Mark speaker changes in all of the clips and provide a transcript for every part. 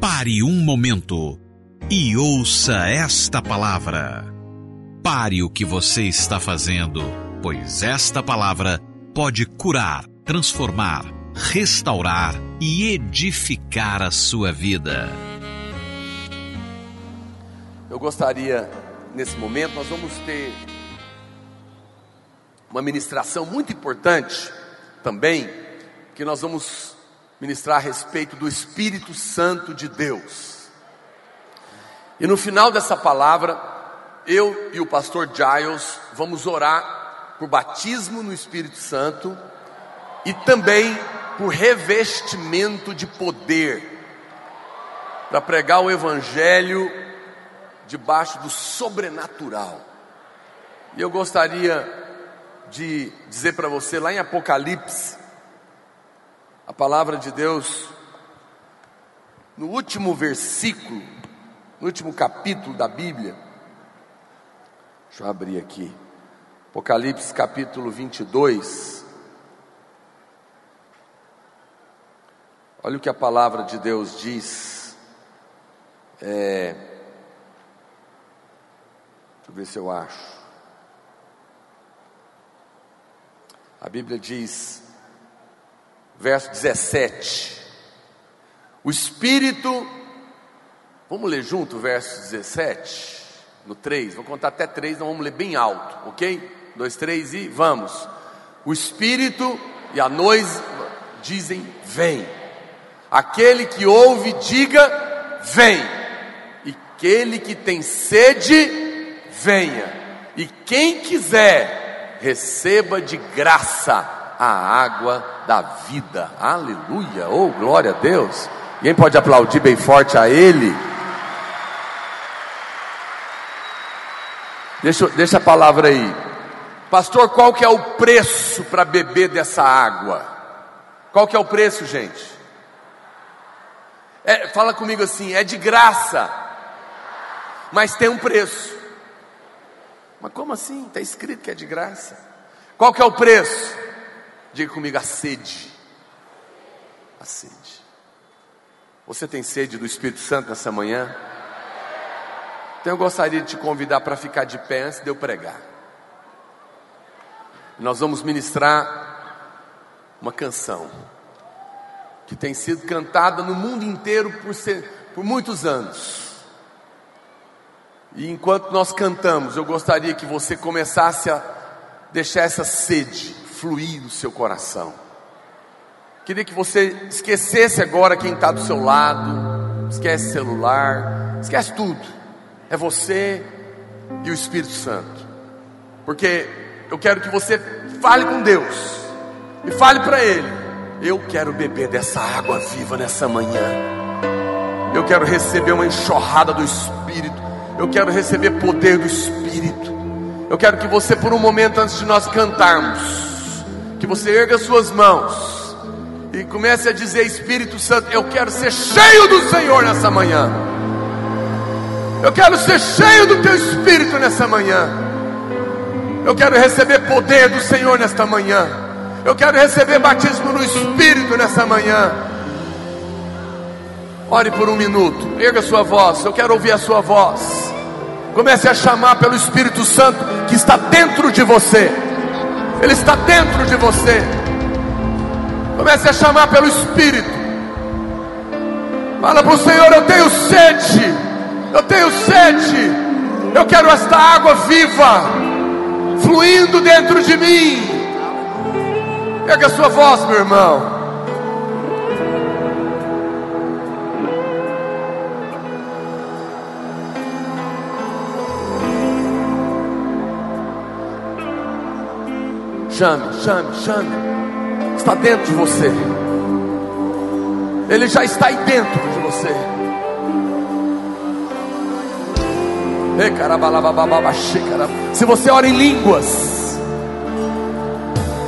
Speaker 1: Pare um momento e ouça esta palavra. Pare o que você está fazendo, pois esta palavra pode curar, transformar, restaurar e edificar a sua vida.
Speaker 2: Eu gostaria, nesse momento, nós vamos ter uma ministração muito importante também, que nós vamos ministrar a respeito do Espírito Santo de Deus. E no final dessa palavra, eu e o pastor Giles vamos orar por batismo no Espírito Santo e também por revestimento de poder para pregar o evangelho debaixo do sobrenatural. E eu gostaria de dizer para você lá em Apocalipse, a palavra de Deus, no último versículo, no último capítulo da Bíblia, deixa eu abrir aqui, Apocalipse capítulo 22. Olha o que a palavra de Deus diz. É, deixa eu ver se eu acho. A Bíblia diz, verso 17: O Espírito, vamos ler junto o verso 17, no 3, vou contar até 3, não vamos ler bem alto, ok? 2, 3 e vamos. O Espírito e a noiva dizem: Vem. Aquele que ouve, diga: Vem. E aquele que tem sede, venha. E quem quiser, receba de graça a água da vida. Aleluia! Oh, glória a Deus! Quem pode aplaudir bem forte a Ele? Deixa, deixa a palavra aí. Pastor, qual que é o preço para beber dessa água? Qual que é o preço, gente? É, fala comigo assim, é de graça, mas tem um preço. Mas como assim? Está escrito que é de graça. Qual que é o preço? Diga comigo, a sede. A sede. Você tem sede do Espírito Santo nessa manhã? Então eu gostaria de te convidar para ficar de pé antes de eu pregar. Nós vamos ministrar uma canção que tem sido cantada no mundo inteiro por, ser, por muitos anos. E enquanto nós cantamos, eu gostaria que você começasse a deixar essa sede fluir no seu coração. Queria que você esquecesse agora quem está do seu lado, esquece celular, esquece tudo. É você e o Espírito Santo. Porque eu quero que você fale com Deus e fale para Ele: Eu quero beber dessa água viva nessa manhã. Eu quero receber uma enxurrada do Espírito eu quero receber poder do Espírito. Eu quero que você, por um momento antes de nós cantarmos, que você erga suas mãos e comece a dizer: Espírito Santo, eu quero ser cheio do Senhor nessa manhã. Eu quero ser cheio do Teu Espírito nessa manhã. Eu quero receber poder do Senhor nesta manhã. Eu quero receber batismo no Espírito nessa manhã. Ore por um minuto, erga sua voz. Eu quero ouvir a sua voz. Comece a chamar pelo Espírito Santo que está dentro de você. Ele está dentro de você. Comece a chamar pelo Espírito. Fala para o Senhor: Eu tenho sede. Eu tenho sede. Eu quero esta água viva fluindo dentro de mim. Pega a sua voz, meu irmão. Chame, chame, chame. Está dentro de você. Ele já está aí dentro de você. Se você ora em línguas,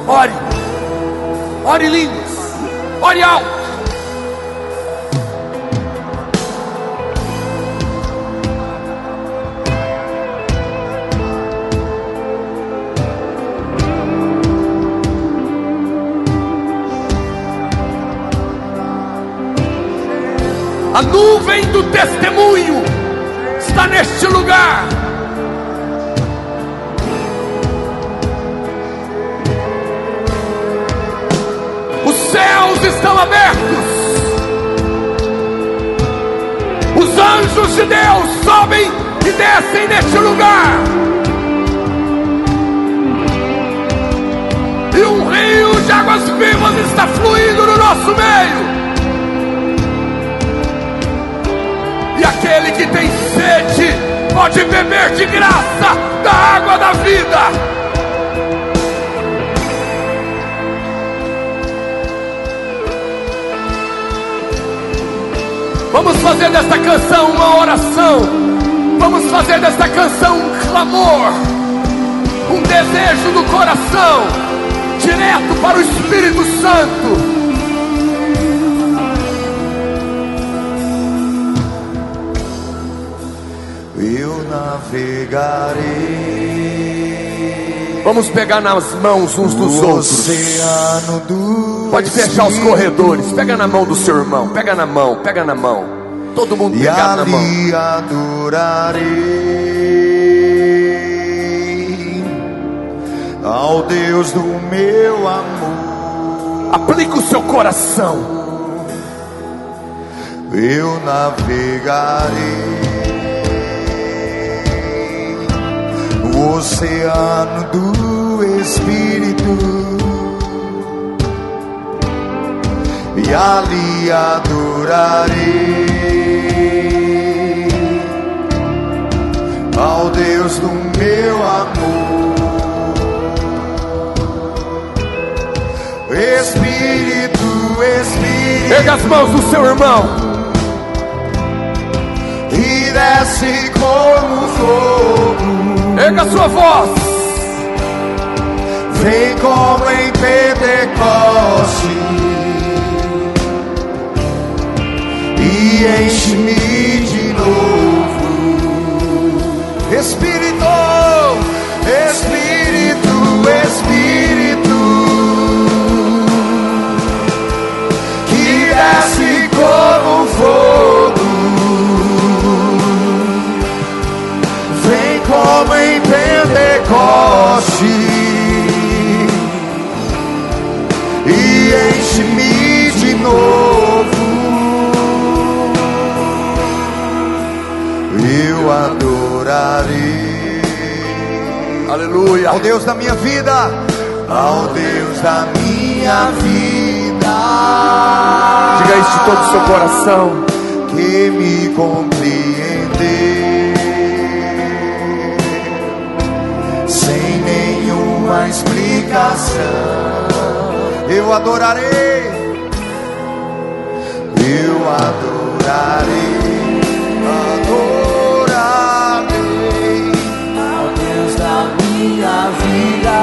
Speaker 2: ore, ore em línguas, ore alto. A nuvem do testemunho está neste lugar. Os céus estão abertos. Os anjos de Deus sobem e descem neste lugar. E um rio de águas vivas está fluindo no nosso meio. E aquele que tem sede pode beber de graça da água da vida. Vamos fazer desta canção uma oração. Vamos fazer desta canção um clamor, um desejo do coração, direto para o Espírito Santo.
Speaker 3: Navegarei.
Speaker 2: Vamos pegar nas mãos uns dos outros.
Speaker 3: Do
Speaker 2: Pode fechar os corredores. Pega na mão do seu irmão. Pega na mão, pega na mão. Todo mundo
Speaker 3: e
Speaker 2: pegar na mão.
Speaker 3: ali adorarei ao Deus do meu amor.
Speaker 2: Aplica o seu coração.
Speaker 3: Eu navegarei no oceano do Espírito e ali adorarei ao Deus do meu amor. Espírito, Espírito,
Speaker 2: Pega as mãos do seu irmão.
Speaker 3: e desce como fogo.
Speaker 2: Pega a sua voz.
Speaker 3: Vem como em Pentecoste e enche-me de novo. Espírito, Espírito, Espírito, que desce como fogo. Vem como em Pentecoste e enche-me de novo. Eu adorarei
Speaker 2: Aleluia.
Speaker 3: ao Deus da minha vida, ao Deus da minha vida.
Speaker 2: Diga isso de todo o seu coração.
Speaker 3: que me compreendeu nenhuma explicação. Eu adorarei, eu adorarei, adorarei ao Deus da minha vida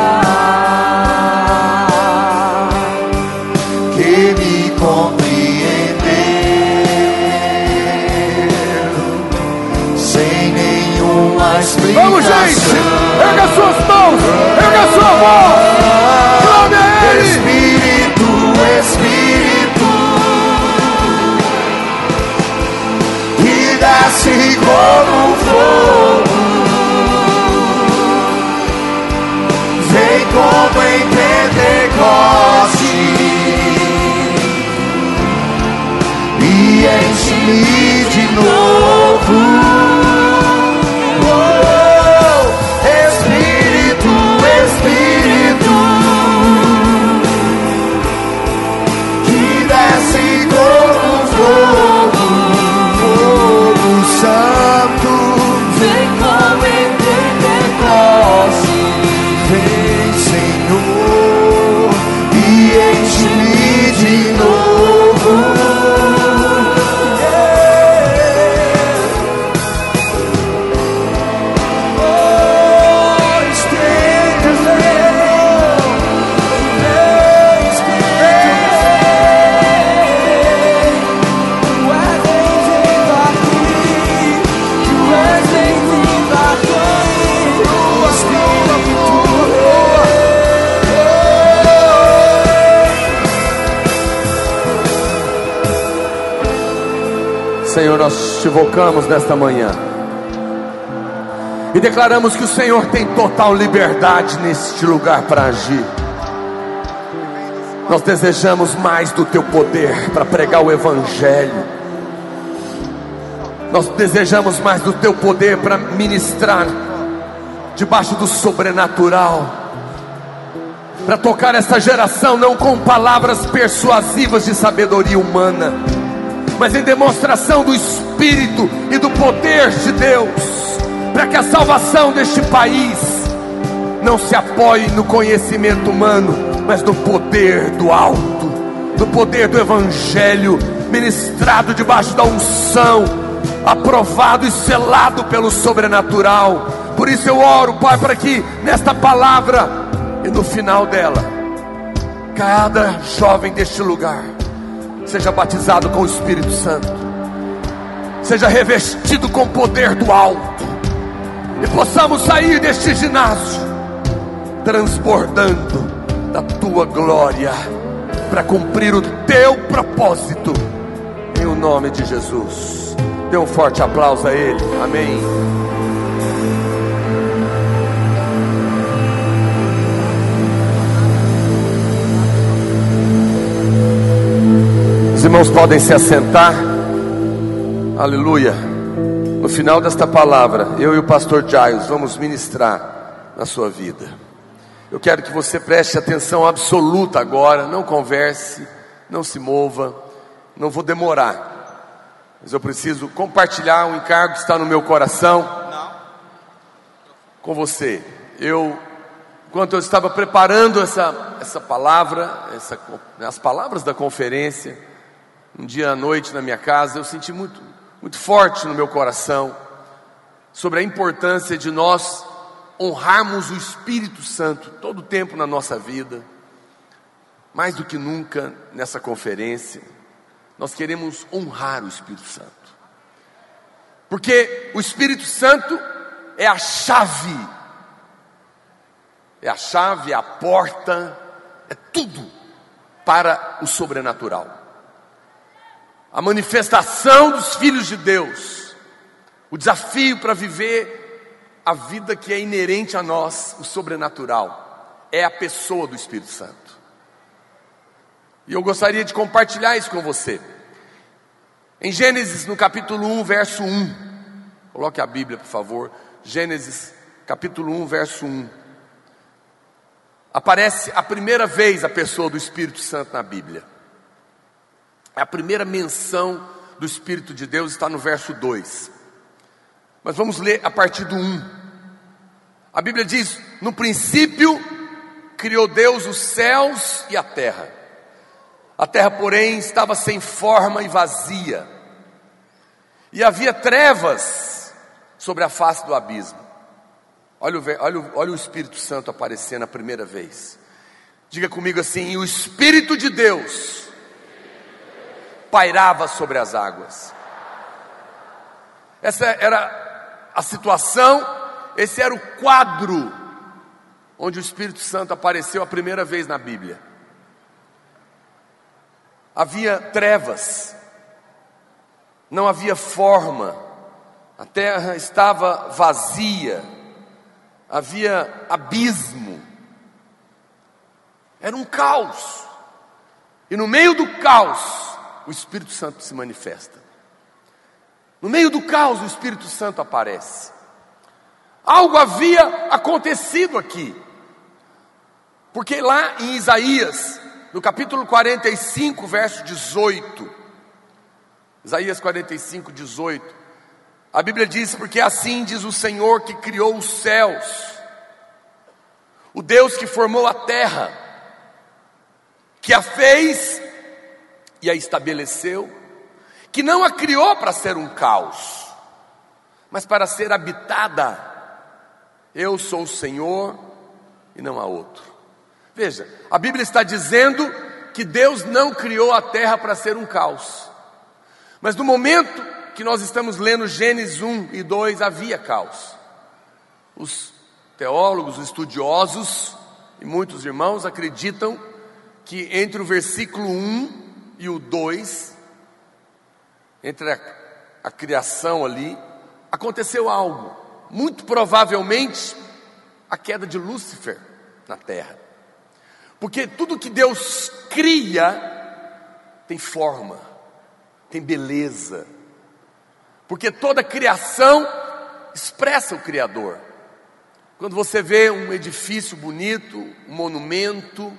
Speaker 3: que me compreendeu sem nenhuma explicação.
Speaker 2: Vamos, gente. Pega as suas mãos.
Speaker 3: Como fogo, vem como em Pentecoste e enche-me de novo.
Speaker 2: Invocamos nesta manhã e declaramos que o Senhor tem total liberdade neste lugar para agir. Nós desejamos mais do teu poder para pregar o Evangelho. Nós desejamos mais do teu poder para ministrar debaixo do sobrenatural, para tocar essa geração não com palavras persuasivas de sabedoria humana, mas em demonstração do Espírito e do poder de Deus, para que a salvação deste país não se apoie no conhecimento humano, mas no poder do alto, no poder do Evangelho, ministrado debaixo da unção, aprovado e selado pelo sobrenatural. Por isso eu oro, Pai, para que nesta palavra e no final dela, cada jovem deste lugar seja batizado com o Espírito Santo, seja revestido com o poder do alto, e possamos sair deste ginásio transbordando da tua glória, para cumprir o teu propósito, em o nome de Jesus. Dê um forte aplauso a Ele, amém. Irmãos podem se assentar, aleluia. No final desta palavra, eu e o pastor Jaios vamos ministrar na sua vida. Eu quero que você preste atenção absoluta agora, não converse, não se mova, não vou demorar. Mas eu preciso compartilhar um encargo que está no meu coração com você. Eu, enquanto eu estava preparando essa, essa palavra, essa, as palavras da conferência, um dia à noite na minha casa, eu senti muito, muito forte no meu coração sobre a importância de nós honrarmos o Espírito Santo todo o tempo na nossa vida, mais do que nunca nessa conferência, nós queremos honrar o Espírito Santo, porque o Espírito Santo é a chave, é a chave, é a porta, é tudo para o sobrenatural. A manifestação dos filhos de Deus, o desafio para viver a vida que é inerente a nós, o sobrenatural, é a pessoa do Espírito Santo. E eu gostaria de compartilhar isso com você. Em Gênesis, no capítulo 1, verso 1, coloque a Bíblia, por favor. Gênesis, capítulo 1, verso 1. Aparece a primeira vez a pessoa do Espírito Santo na Bíblia. A primeira menção do Espírito de Deus está no verso 2. Mas vamos ler a partir do 1. A Bíblia diz: No princípio criou Deus os céus e a terra. A terra, porém, estava sem forma e vazia, e havia trevas sobre a face do abismo. Olha o, olha, olha o Espírito Santo aparecendo a primeira vez. Diga comigo assim: o Espírito de Deus pairava sobre as águas. Essa era a situação esse era o quadro onde o Espírito Santo apareceu a primeira vez na Bíblia. Havia trevas, não havia forma, a terra estava vazia, havia abismo, era um caos, e no meio do caos, o Espírito Santo se manifesta. No meio do caos, o Espírito Santo aparece. Algo havia acontecido aqui. Porque lá em Isaías, no capítulo 45, verso 18, Isaías 45, 18, a Bíblia diz: Porque assim diz o Senhor que criou os céus, o Deus que formou a terra, que a fez e a estabeleceu, que não a criou para ser um caos, mas para ser habitada eu sou o Senhor e não há outro. Veja, a Bíblia está dizendo que Deus não criou a terra para ser um caos. Mas no momento que nós estamos lendo Gênesis 1 e 2, havia caos. Os teólogos, os estudiosos e muitos irmãos acreditam que entre o versículo 1 e o 2, entre a a criação ali, aconteceu algo. Muito provavelmente a queda de Lúcifer na terra. Porque tudo que Deus cria tem forma, tem beleza. Porque toda criação expressa o Criador. Quando você vê um edifício bonito, um monumento,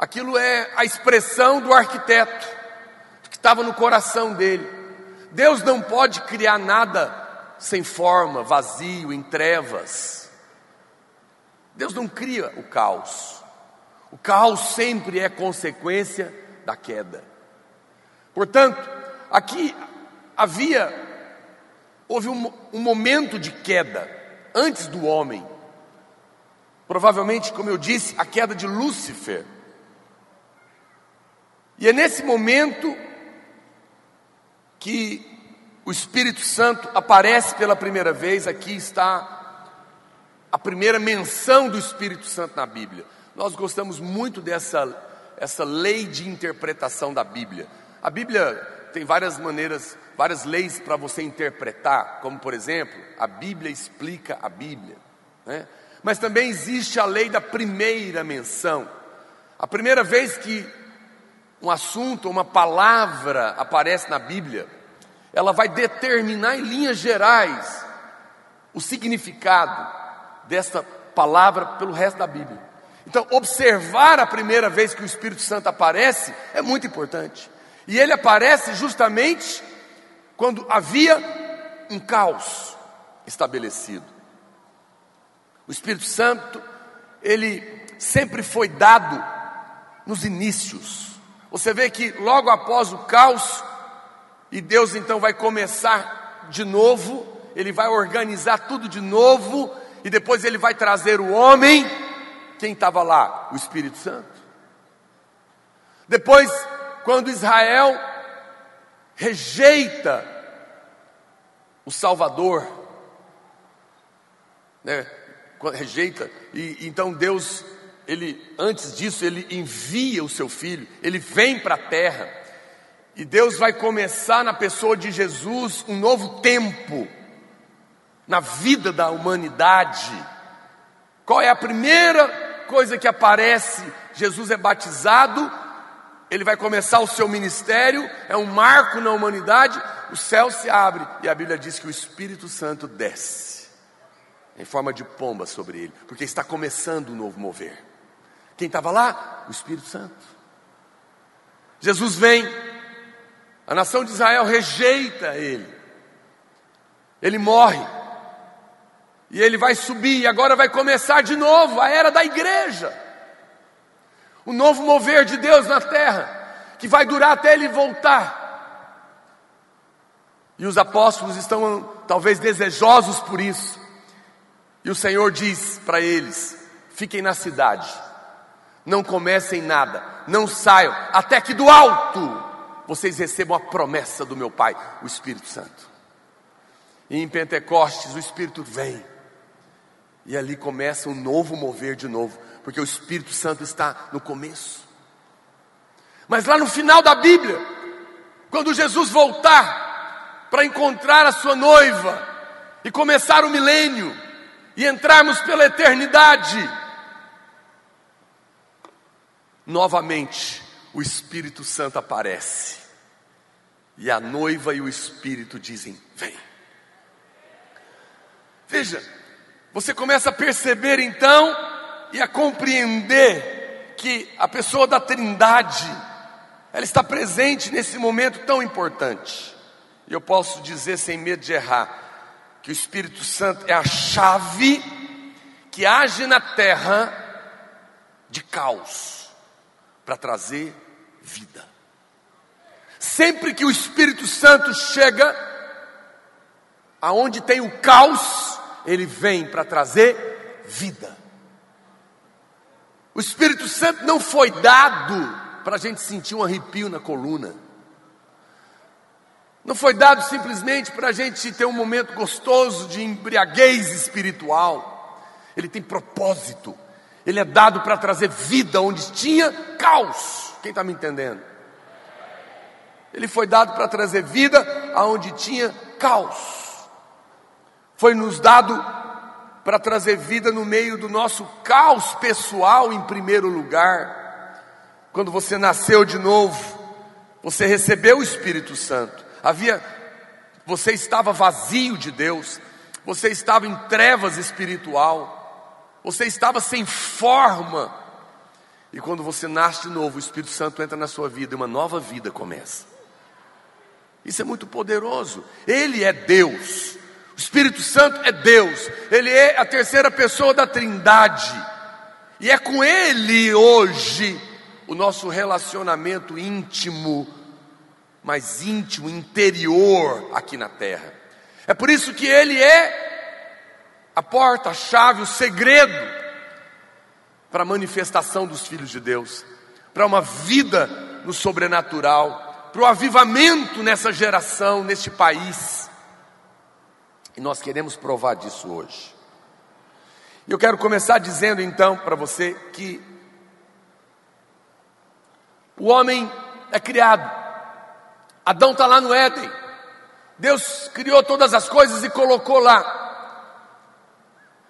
Speaker 2: aquilo é a expressão do arquiteto, que estava no coração dele. Deus não pode criar nada sem forma, vazio, em trevas. Deus não cria o caos. O caos sempre é consequência da queda. Portanto, aqui havia, houve um, um momento de queda antes do homem. Provavelmente, como eu disse, a queda de Lúcifer. E é nesse momento que o Espírito Santo aparece pela primeira vez. Aqui está a primeira menção do Espírito Santo na Bíblia. Nós gostamos muito dessa essa lei de interpretação da Bíblia. A Bíblia tem várias maneiras várias leis para você interpretar, como por exemplo, a Bíblia explica a Bíblia. Né? Mas também existe a lei da primeira menção. A primeira vez que um assunto, uma palavra aparece na Bíblia, ela vai determinar em linhas gerais o significado dessa palavra pelo resto da Bíblia. Então, observar a primeira vez que o Espírito Santo aparece é muito importante. E ele aparece justamente quando havia um caos estabelecido. O Espírito Santo, ele sempre foi dado nos inícios. Você vê que logo após o caos, e Deus então vai começar de novo, ele vai organizar tudo de novo, e depois ele vai trazer o homem. Quem estava lá? O Espírito Santo. Depois, quando Israel rejeita o Salvador, né? rejeita, e então Deus, ele antes disso, ele envia o seu filho, ele vem para a terra, e Deus vai começar na pessoa de Jesus um novo tempo na vida da humanidade. Qual é a primeira coisa que aparece? Jesus é batizado, ele vai começar o seu ministério, é um marco na humanidade, o céu se abre e a Bíblia diz que o Espírito Santo desce em forma de pomba sobre ele, porque está começando um novo mover. Quem estava lá? O Espírito Santo. Jesus vem, a nação de Israel rejeita ele, ele morre, e ele vai subir, e agora vai começar de novo a era da igreja o novo mover de Deus na terra, que vai durar até ele voltar. E os apóstolos estão talvez desejosos por isso. E o Senhor diz para eles: fiquem na cidade, não comecem nada, não saiam, até que do alto vocês recebam a promessa do meu Pai, o Espírito Santo. E em Pentecostes o Espírito vem, e ali começa um novo mover de novo porque o Espírito Santo está no começo. Mas lá no final da Bíblia, quando Jesus voltar para encontrar a sua noiva e começar o milênio e entrarmos pela eternidade, novamente o Espírito Santo aparece. E a noiva e o Espírito dizem: Vem. Veja, você começa a perceber então e a compreender que a pessoa da Trindade, ela está presente nesse momento tão importante. E eu posso dizer sem medo de errar, que o Espírito Santo é a chave que age na terra de caos para trazer vida. Sempre que o Espírito Santo chega aonde tem o caos, ele vem para trazer vida. O Espírito Santo não foi dado para a gente sentir um arrepio na coluna. Não foi dado simplesmente para a gente ter um momento gostoso de embriaguez espiritual. Ele tem propósito. Ele é dado para trazer vida onde tinha caos. Quem está me entendendo? Ele foi dado para trazer vida aonde tinha caos. Foi nos dado para trazer vida no meio do nosso caos pessoal, em primeiro lugar. Quando você nasceu de novo, você recebeu o Espírito Santo. Havia você estava vazio de Deus, você estava em trevas espiritual, você estava sem forma. E quando você nasce de novo, o Espírito Santo entra na sua vida e uma nova vida começa. Isso é muito poderoso. Ele é Deus. O Espírito Santo é Deus. Ele é a terceira pessoa da Trindade. E é com ele hoje o nosso relacionamento íntimo mais íntimo, interior aqui na terra. É por isso que Ele é a porta, a chave, o segredo para a manifestação dos filhos de Deus, para uma vida no sobrenatural, para o avivamento nessa geração, neste país. E nós queremos provar disso hoje. Eu quero começar dizendo então para você que o homem é criado Adão está lá no Éden. Deus criou todas as coisas e colocou lá.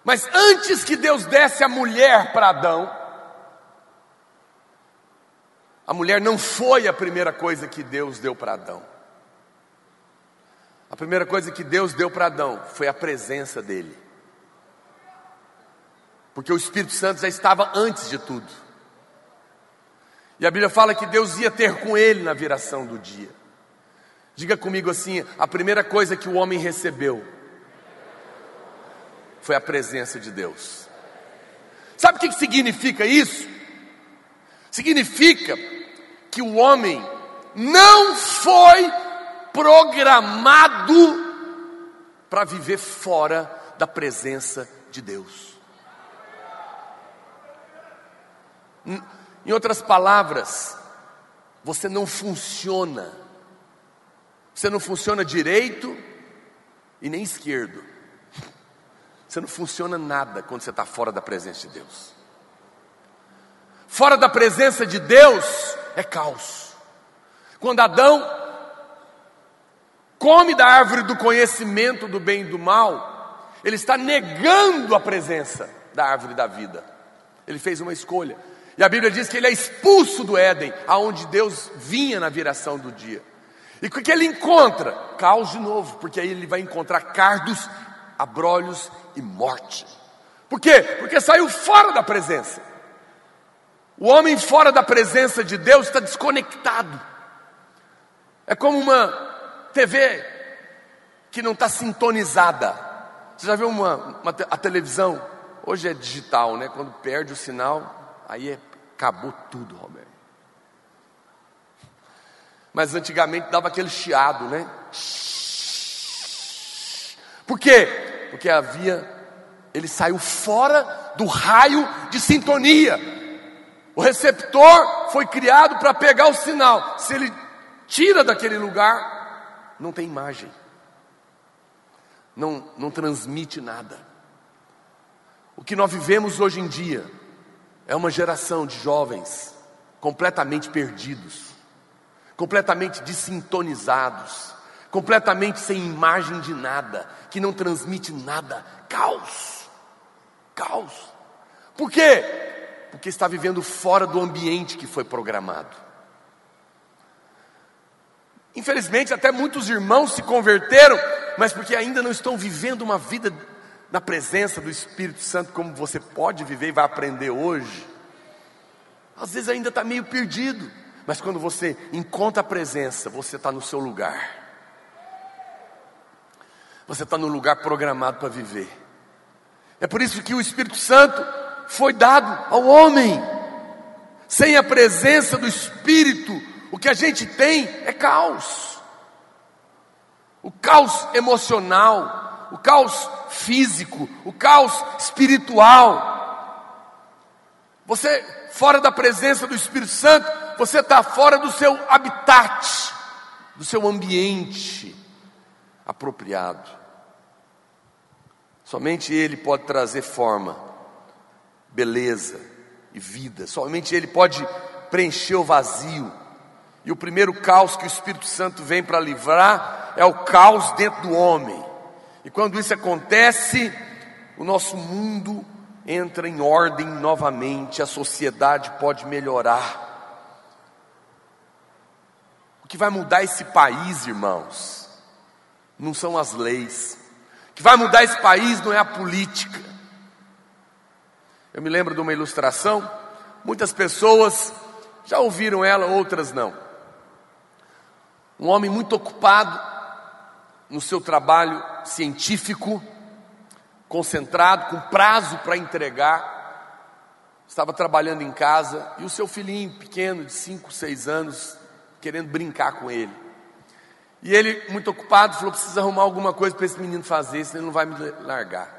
Speaker 2: Mas antes que Deus desse a mulher para Adão, a mulher não foi a primeira coisa que Deus deu para Adão. A primeira coisa que Deus deu para Adão foi a presença dele. Porque o Espírito Santo já estava antes de tudo. E a Bíblia fala que Deus ia ter com ele na viração do dia. Diga comigo assim: a primeira coisa que o homem recebeu foi a presença de Deus. Sabe o que significa isso? Significa que o homem não foi programado para viver fora da presença de Deus. Em outras palavras, você não funciona você não funciona direito e nem esquerdo. Você não funciona nada quando você está fora da presença de Deus. Fora da presença de Deus é caos. Quando Adão come da árvore do conhecimento do bem e do mal, ele está negando a presença da árvore da vida. Ele fez uma escolha. E a Bíblia diz que ele é expulso do Éden, aonde Deus vinha na viração do dia. E o que ele encontra? Caos de novo, porque aí ele vai encontrar cardos, abrolhos e morte. Por quê? Porque saiu fora da presença. O homem fora da presença de Deus está desconectado. É como uma TV que não está sintonizada. Você já viu uma, uma, a televisão? Hoje é digital, né? Quando perde o sinal, aí é, acabou tudo, Roberto. Mas antigamente dava aquele chiado, né? Por quê? Porque havia, ele saiu fora do raio de sintonia. O receptor foi criado para pegar o sinal. Se ele tira daquele lugar, não tem imagem, não, não transmite nada. O que nós vivemos hoje em dia é uma geração de jovens completamente perdidos completamente desintonizados, completamente sem imagem de nada, que não transmite nada. Caos. Caos. Por quê? Porque está vivendo fora do ambiente que foi programado. Infelizmente, até muitos irmãos se converteram, mas porque ainda não estão vivendo uma vida na presença do Espírito Santo como você pode viver e vai aprender hoje. Às vezes ainda está meio perdido. Mas quando você encontra a presença, você está no seu lugar. Você está no lugar programado para viver. É por isso que o Espírito Santo foi dado ao homem. Sem a presença do Espírito, o que a gente tem é caos. O caos emocional, o caos físico, o caos espiritual. Você, fora da presença do Espírito Santo, você está fora do seu habitat, do seu ambiente apropriado. Somente Ele pode trazer forma, beleza e vida. Somente Ele pode preencher o vazio. E o primeiro caos que o Espírito Santo vem para livrar é o caos dentro do homem. E quando isso acontece, o nosso mundo entra em ordem novamente, a sociedade pode melhorar. O que vai mudar esse país, irmãos, não são as leis. Que vai mudar esse país não é a política. Eu me lembro de uma ilustração, muitas pessoas já ouviram ela, outras não. Um homem muito ocupado no seu trabalho científico, concentrado, com prazo para entregar, estava trabalhando em casa e o seu filhinho pequeno, de 5, 6 anos, querendo brincar com ele. E ele, muito ocupado, falou: precisa arrumar alguma coisa para esse menino fazer, senão ele não vai me largar.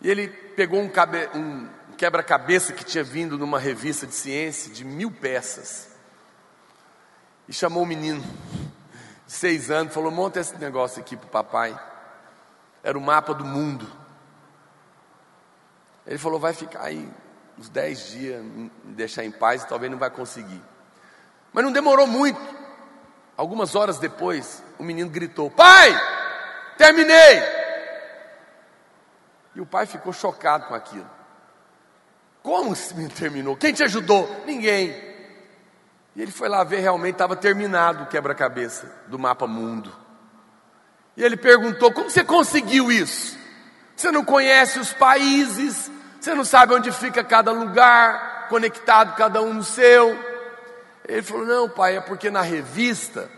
Speaker 2: E ele pegou um, um quebra-cabeça que tinha vindo numa revista de ciência, de mil peças, e chamou o menino, de seis anos, falou: monta esse negócio aqui para o papai. Era o mapa do mundo. Ele falou: vai ficar aí uns dez dias, me deixar em paz, talvez não vai conseguir. Mas não demorou muito. Algumas horas depois, o menino gritou: Pai, terminei! E o pai ficou chocado com aquilo. Como esse menino terminou? Quem te ajudou? Ninguém. E ele foi lá ver, realmente estava terminado o quebra-cabeça do mapa mundo. E ele perguntou: Como você conseguiu isso? Você não conhece os países, você não sabe onde fica cada lugar, conectado cada um no seu. Ele falou: Não, pai, é porque na revista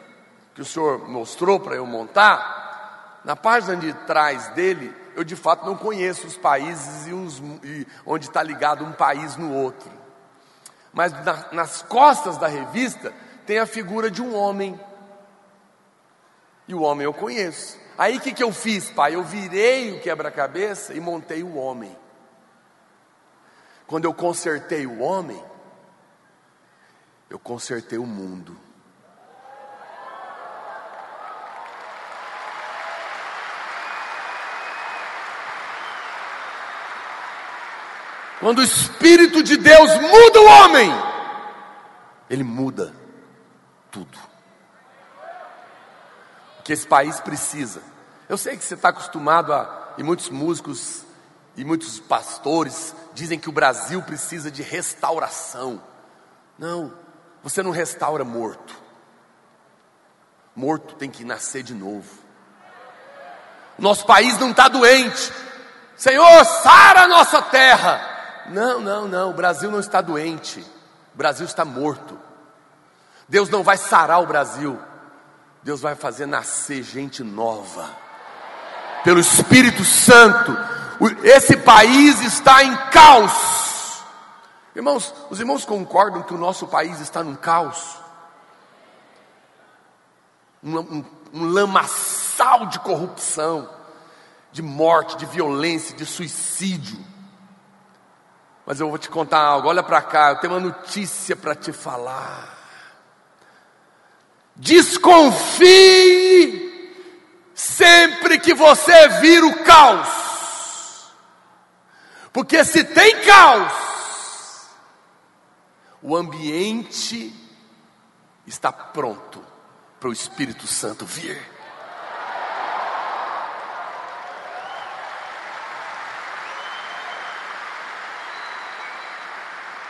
Speaker 2: que o senhor mostrou para eu montar, na página de trás dele, eu de fato não conheço os países e, uns, e onde está ligado um país no outro. Mas na, nas costas da revista tem a figura de um homem. E o homem eu conheço. Aí o que, que eu fiz, pai? Eu virei o quebra-cabeça e montei o homem. Quando eu consertei o homem, eu consertei o mundo. Quando o Espírito de Deus muda o homem, ele muda tudo. O que esse país precisa. Eu sei que você está acostumado a, e muitos músicos e muitos pastores dizem que o Brasil precisa de restauração. Não, você não restaura morto. Morto tem que nascer de novo. Nosso país não está doente. Senhor, sara a nossa terra. Não, não, não, o Brasil não está doente, o Brasil está morto. Deus não vai sarar o Brasil, Deus vai fazer nascer gente nova, pelo Espírito Santo. Esse país está em caos. Irmãos, os irmãos concordam que o nosso país está num caos? Um, um, um lamaçal de corrupção, de morte, de violência, de suicídio. Mas eu vou te contar algo, olha para cá, eu tenho uma notícia para te falar. Desconfie sempre que você vir o caos. Porque se tem caos, o ambiente está pronto para o Espírito Santo vir.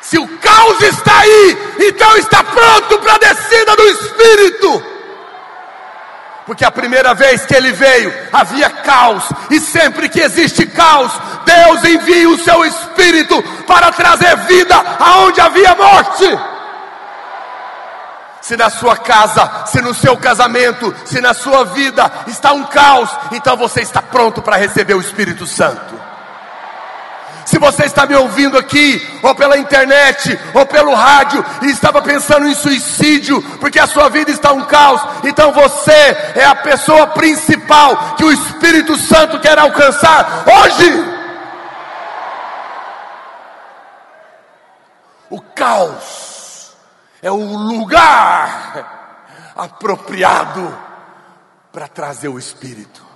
Speaker 2: Se o caos está aí, então está pronto para a descida do Espírito. Porque a primeira vez que ele veio, havia caos, e sempre que existe caos, Deus envia o seu Espírito para trazer vida aonde havia morte. Se na sua casa, se no seu casamento, se na sua vida está um caos, então você está pronto para receber o Espírito Santo. Se você está me ouvindo aqui, ou pela internet, ou pelo rádio, e estava pensando em suicídio, porque a sua vida está um caos, então você é a pessoa principal que o Espírito Santo quer alcançar hoje. O caos é o lugar apropriado para trazer o Espírito.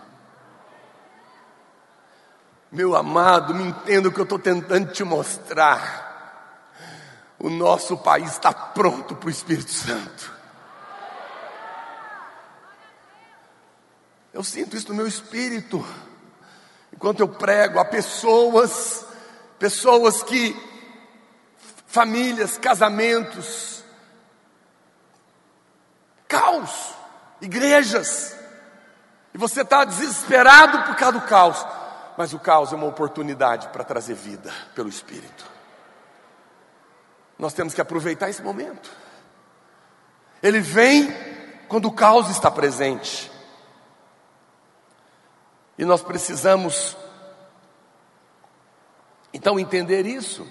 Speaker 2: Meu amado, me entenda o que eu estou tentando te mostrar. O nosso país está pronto para o Espírito Santo. Eu sinto isso no meu espírito. Enquanto eu prego, há pessoas, pessoas que, famílias, casamentos, caos, igrejas, e você está desesperado por causa do caos mas o caos é uma oportunidade para trazer vida pelo Espírito. Nós temos que aproveitar esse momento. Ele vem quando o caos está presente. E nós precisamos, então, entender isso.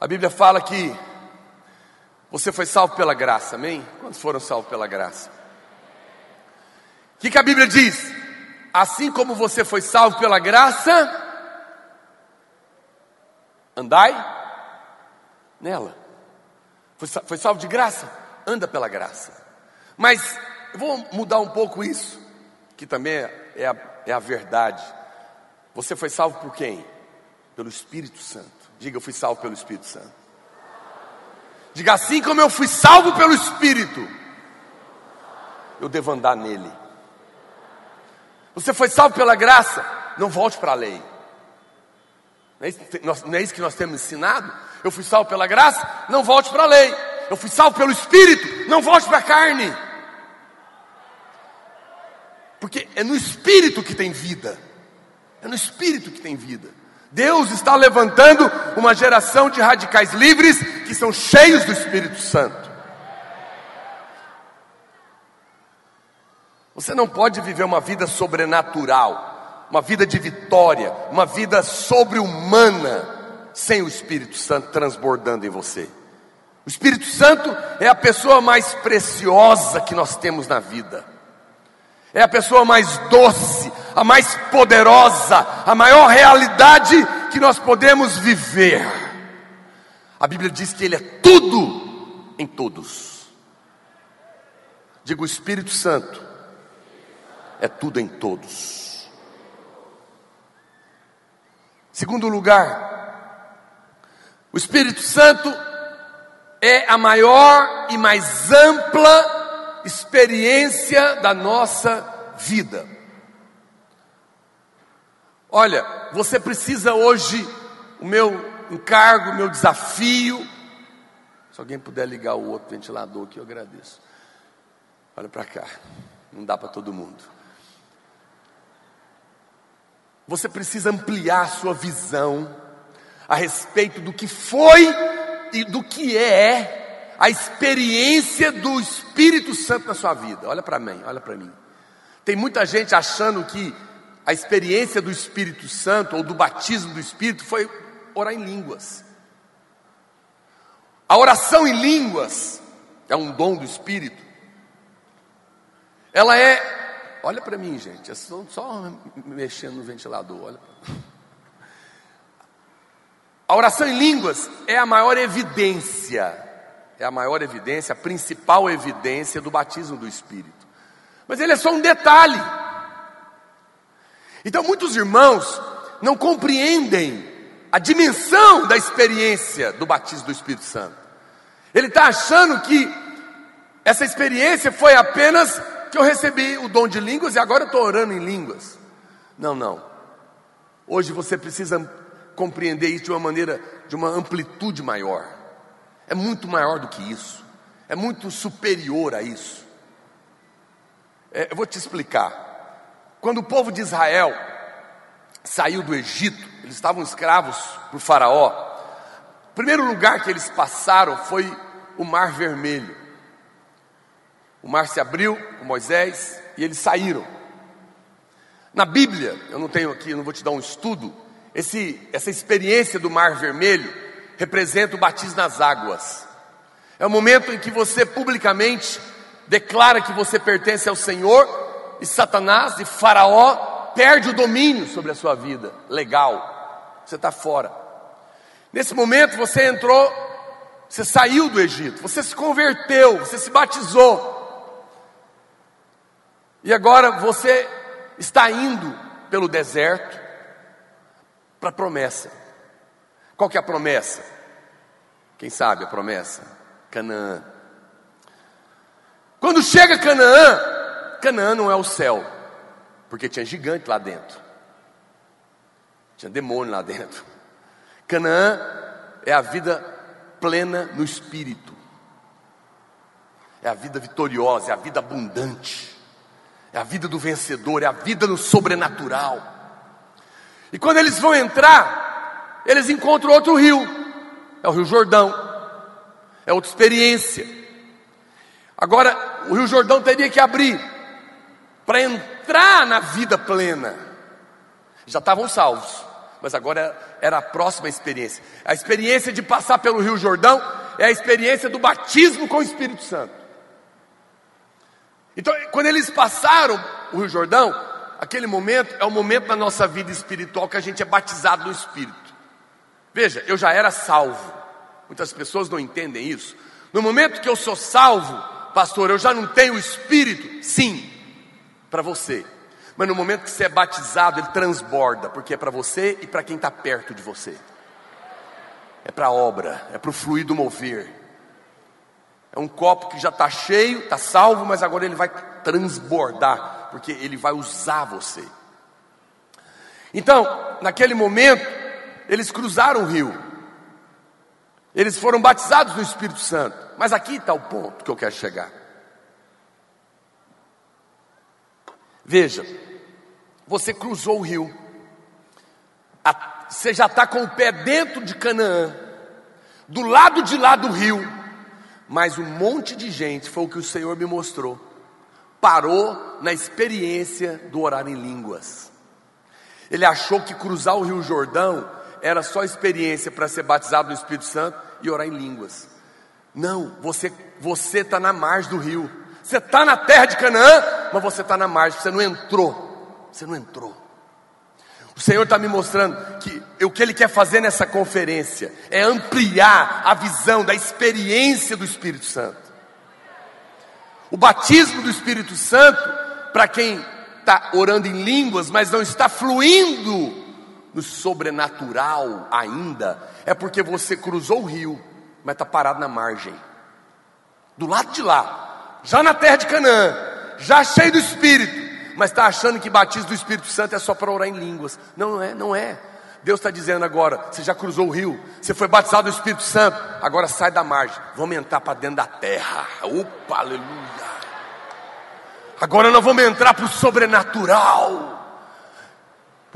Speaker 2: A Bíblia fala que você foi salvo pela graça, amém? Quantos foram salvos pela graça? O que, que a Bíblia diz? Assim como você foi salvo pela graça, andai nela. Foi, foi salvo de graça? Anda pela graça. Mas eu vou mudar um pouco isso, que também é, é a, é a verdade. Você foi salvo por quem? Pelo Espírito Santo. Diga, eu fui salvo pelo Espírito Santo. Diga assim como eu fui salvo pelo Espírito, eu devo andar nele. Você foi salvo pela graça, não volte para a lei. Não é, isso, não é isso que nós temos ensinado? Eu fui salvo pela graça, não volte para a lei. Eu fui salvo pelo Espírito, não volte para a carne. Porque é no Espírito que tem vida. É no Espírito que tem vida. Deus está levantando uma geração de radicais livres que são cheios do Espírito Santo. Você não pode viver uma vida sobrenatural, uma vida de vitória, uma vida sobre-humana, sem o Espírito Santo transbordando em você. O Espírito Santo é a pessoa mais preciosa que nós temos na vida é a pessoa mais doce, a mais poderosa, a maior realidade que nós podemos viver. A Bíblia diz que Ele é tudo em todos. Digo, o Espírito Santo é tudo em todos. Segundo lugar, o Espírito Santo é a maior e mais ampla experiência da nossa vida. Olha, você precisa hoje, o meu encargo, o meu desafio. Se alguém puder ligar o outro ventilador aqui, eu agradeço. Olha para cá, não dá para todo mundo. Você precisa ampliar sua visão a respeito do que foi e do que é a experiência do Espírito Santo na sua vida. Olha para mim, olha para mim. Tem muita gente achando que a experiência do Espírito Santo ou do batismo do Espírito foi orar em línguas. A oração em línguas é um dom do Espírito. Ela é, olha para mim, gente, estou só mexendo no ventilador, olha. A oração em línguas é a maior evidência é a maior evidência, a principal evidência do batismo do Espírito. Mas ele é só um detalhe. Então muitos irmãos não compreendem a dimensão da experiência do batismo do Espírito Santo. Ele está achando que essa experiência foi apenas que eu recebi o dom de línguas e agora eu estou orando em línguas. Não, não. Hoje você precisa compreender isso de uma maneira, de uma amplitude maior é muito maior do que isso, é muito superior a isso. É, eu vou te explicar. Quando o povo de Israel saiu do Egito, eles estavam escravos para o Faraó. O primeiro lugar que eles passaram foi o Mar Vermelho. O mar se abriu com Moisés e eles saíram. Na Bíblia, eu não tenho aqui, não vou te dar um estudo, esse, essa experiência do Mar Vermelho representa o batismo nas águas. É o momento em que você publicamente declara que você pertence ao Senhor e Satanás e Faraó perde o domínio sobre a sua vida. Legal, você está fora. Nesse momento você entrou, você saiu do Egito, você se converteu, você se batizou. E agora você está indo pelo deserto para a promessa. Qual que é a promessa? Quem sabe a promessa? Canaã. Quando chega Canaã, Canaã não é o céu, porque tinha gigante lá dentro, tinha demônio lá dentro. Canaã é a vida plena no espírito, é a vida vitoriosa, é a vida abundante, é a vida do vencedor, é a vida no sobrenatural. E quando eles vão entrar, eles encontram outro rio, é o Rio Jordão, é outra experiência. Agora, o Rio Jordão teria que abrir para entrar na vida plena. Já estavam salvos, mas agora era a próxima experiência. A experiência de passar pelo Rio Jordão é a experiência do batismo com o Espírito Santo. Então, quando eles passaram o Rio Jordão, aquele momento é o momento da nossa vida espiritual que a gente é batizado no Espírito. Veja, eu já era salvo. Muitas pessoas não entendem isso. No momento que eu sou salvo, pastor, eu já não tenho o Espírito? Sim, para você. Mas no momento que você é batizado, ele transborda, porque é para você e para quem está perto de você. É para a obra, é para o fluido mover. É um copo que já está cheio, está salvo, mas agora ele vai transbordar, porque ele vai usar você. Então, naquele momento, eles cruzaram o rio, eles foram batizados no Espírito Santo, mas aqui está o ponto que eu quero chegar. Veja, você cruzou o rio, você já está com o pé dentro de Canaã, do lado de lá do rio, mas um monte de gente, foi o que o Senhor me mostrou, parou na experiência do orar em línguas. Ele achou que cruzar o Rio Jordão era só experiência para ser batizado no Espírito Santo e orar em línguas. Não, você você está na margem do rio. Você está na terra de Canaã, mas você está na margem. Você não entrou. Você não entrou. O Senhor está me mostrando que o que Ele quer fazer nessa conferência é ampliar a visão da experiência do Espírito Santo. O batismo do Espírito Santo, para quem está orando em línguas, mas não está fluindo no sobrenatural ainda, é porque você cruzou o rio, mas está parado na margem, do lado de lá, já na terra de Canaã, já cheio do Espírito, mas está achando que batismo do Espírito Santo é só para orar em línguas. Não, não é, não é. Deus está dizendo agora: você já cruzou o rio, você foi batizado do Espírito Santo, agora sai da margem, vamos entrar para dentro da terra. Opa, aleluia. Agora nós vamos entrar para o sobrenatural.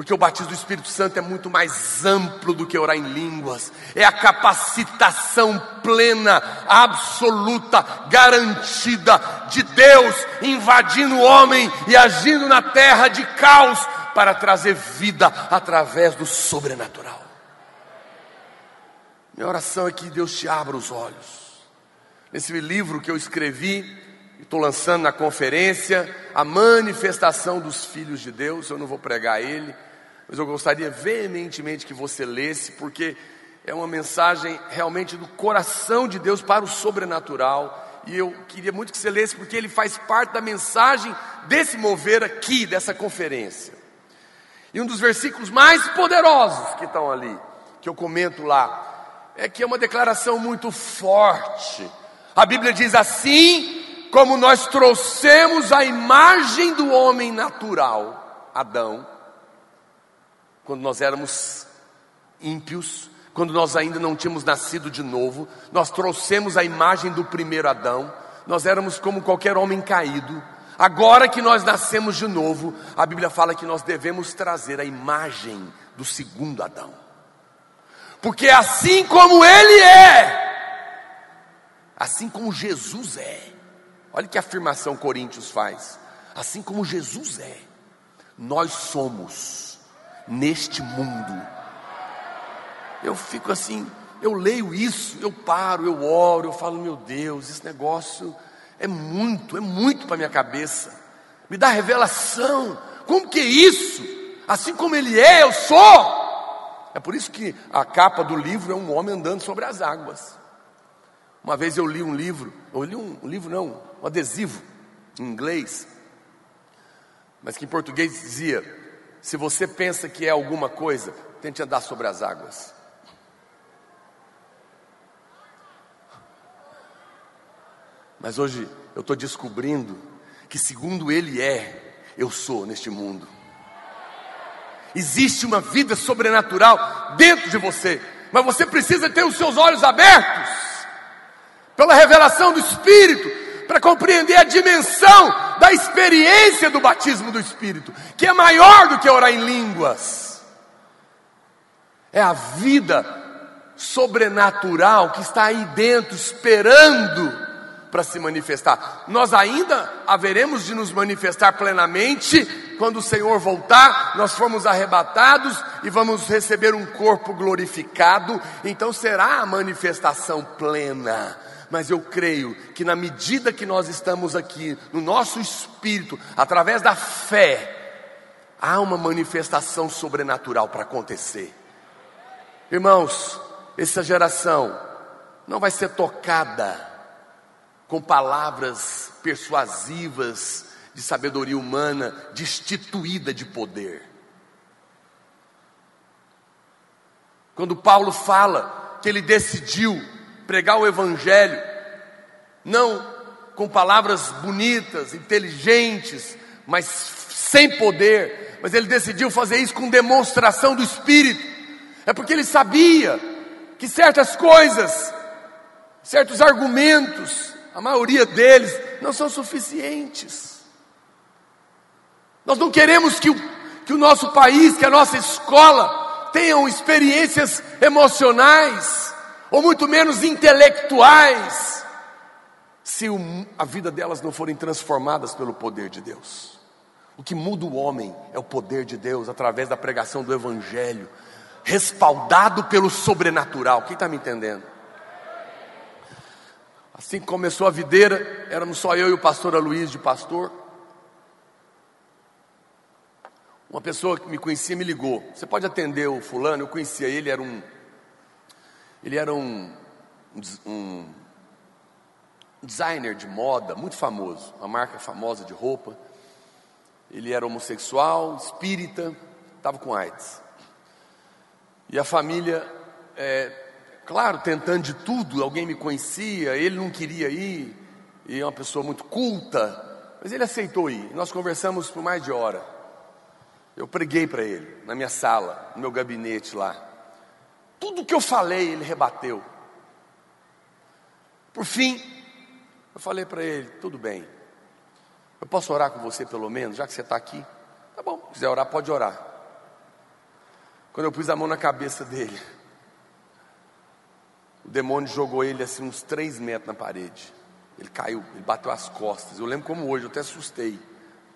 Speaker 2: Porque o batismo do Espírito Santo é muito mais amplo do que orar em línguas, é a capacitação plena, absoluta, garantida de Deus invadindo o homem e agindo na terra de caos para trazer vida através do sobrenatural. Minha oração é que Deus te abra os olhos. Nesse livro que eu escrevi, estou lançando na conferência, a manifestação dos filhos de Deus, eu não vou pregar ele mas eu gostaria veementemente que você lesse, porque é uma mensagem realmente do coração de Deus para o sobrenatural. E eu queria muito que você lesse, porque ele faz parte da mensagem desse mover aqui, dessa conferência. E um dos versículos mais poderosos que estão ali, que eu comento lá, é que é uma declaração muito forte. A Bíblia diz assim: como nós trouxemos a imagem do homem natural, Adão, quando nós éramos ímpios, quando nós ainda não tínhamos nascido de novo, nós trouxemos a imagem do primeiro Adão, nós éramos como qualquer homem caído. Agora que nós nascemos de novo, a Bíblia fala que nós devemos trazer a imagem do segundo Adão. Porque assim como ele é, assim como Jesus é, olha que afirmação Coríntios faz: assim como Jesus é, nós somos neste mundo. Eu fico assim, eu leio isso, eu paro, eu oro, eu falo, meu Deus, esse negócio é muito, é muito para minha cabeça. Me dá revelação. Como que é isso? Assim como ele é, eu sou. É por isso que a capa do livro é um homem andando sobre as águas. Uma vez eu li um livro, eu li um, um livro não, um adesivo em inglês, mas que em português dizia: se você pensa que é alguma coisa, tente andar sobre as águas. Mas hoje eu estou descobrindo que, segundo Ele é, eu sou neste mundo. Existe uma vida sobrenatural dentro de você, mas você precisa ter os seus olhos abertos pela revelação do Espírito para compreender a dimensão da experiência do batismo do Espírito, que é maior do que orar em línguas. É a vida sobrenatural que está aí dentro esperando para se manifestar. Nós ainda haveremos de nos manifestar plenamente quando o Senhor voltar, nós formos arrebatados e vamos receber um corpo glorificado, então será a manifestação plena. Mas eu creio que na medida que nós estamos aqui, no nosso espírito, através da fé, há uma manifestação sobrenatural para acontecer. Irmãos, essa geração não vai ser tocada com palavras persuasivas de sabedoria humana, destituída de poder. Quando Paulo fala que ele decidiu pregar o Evangelho, não com palavras bonitas, inteligentes, mas sem poder, mas ele decidiu fazer isso com demonstração do Espírito, é porque ele sabia que certas coisas, certos argumentos, a maioria deles não são suficientes. Nós não queremos que o, que o nosso país, que a nossa escola tenham experiências emocionais, ou muito menos intelectuais, se a vida delas não forem transformadas pelo poder de Deus. O que muda o homem é o poder de Deus através da pregação do Evangelho, respaldado pelo sobrenatural. Quem está me entendendo? Assim que começou a videira, éramos só eu e o pastor Aloysio de pastor. Uma pessoa que me conhecia me ligou. Você pode atender o fulano? Eu conhecia ele, era um. Ele era um, um designer de moda muito famoso, uma marca famosa de roupa. Ele era homossexual, espírita, estava com AIDS. E a família é, claro, tentando de tudo, alguém me conhecia, ele não queria ir, e é uma pessoa muito culta, mas ele aceitou ir. Nós conversamos por mais de hora. Eu preguei para ele, na minha sala, no meu gabinete lá. Tudo que eu falei, ele rebateu. Por fim, eu falei para ele: tudo bem, eu posso orar com você pelo menos, já que você está aqui? Tá bom, se quiser orar, pode orar. Quando eu pus a mão na cabeça dele, o demônio jogou ele assim uns três metros na parede. Ele caiu, ele bateu as costas. Eu lembro como hoje, eu até assustei,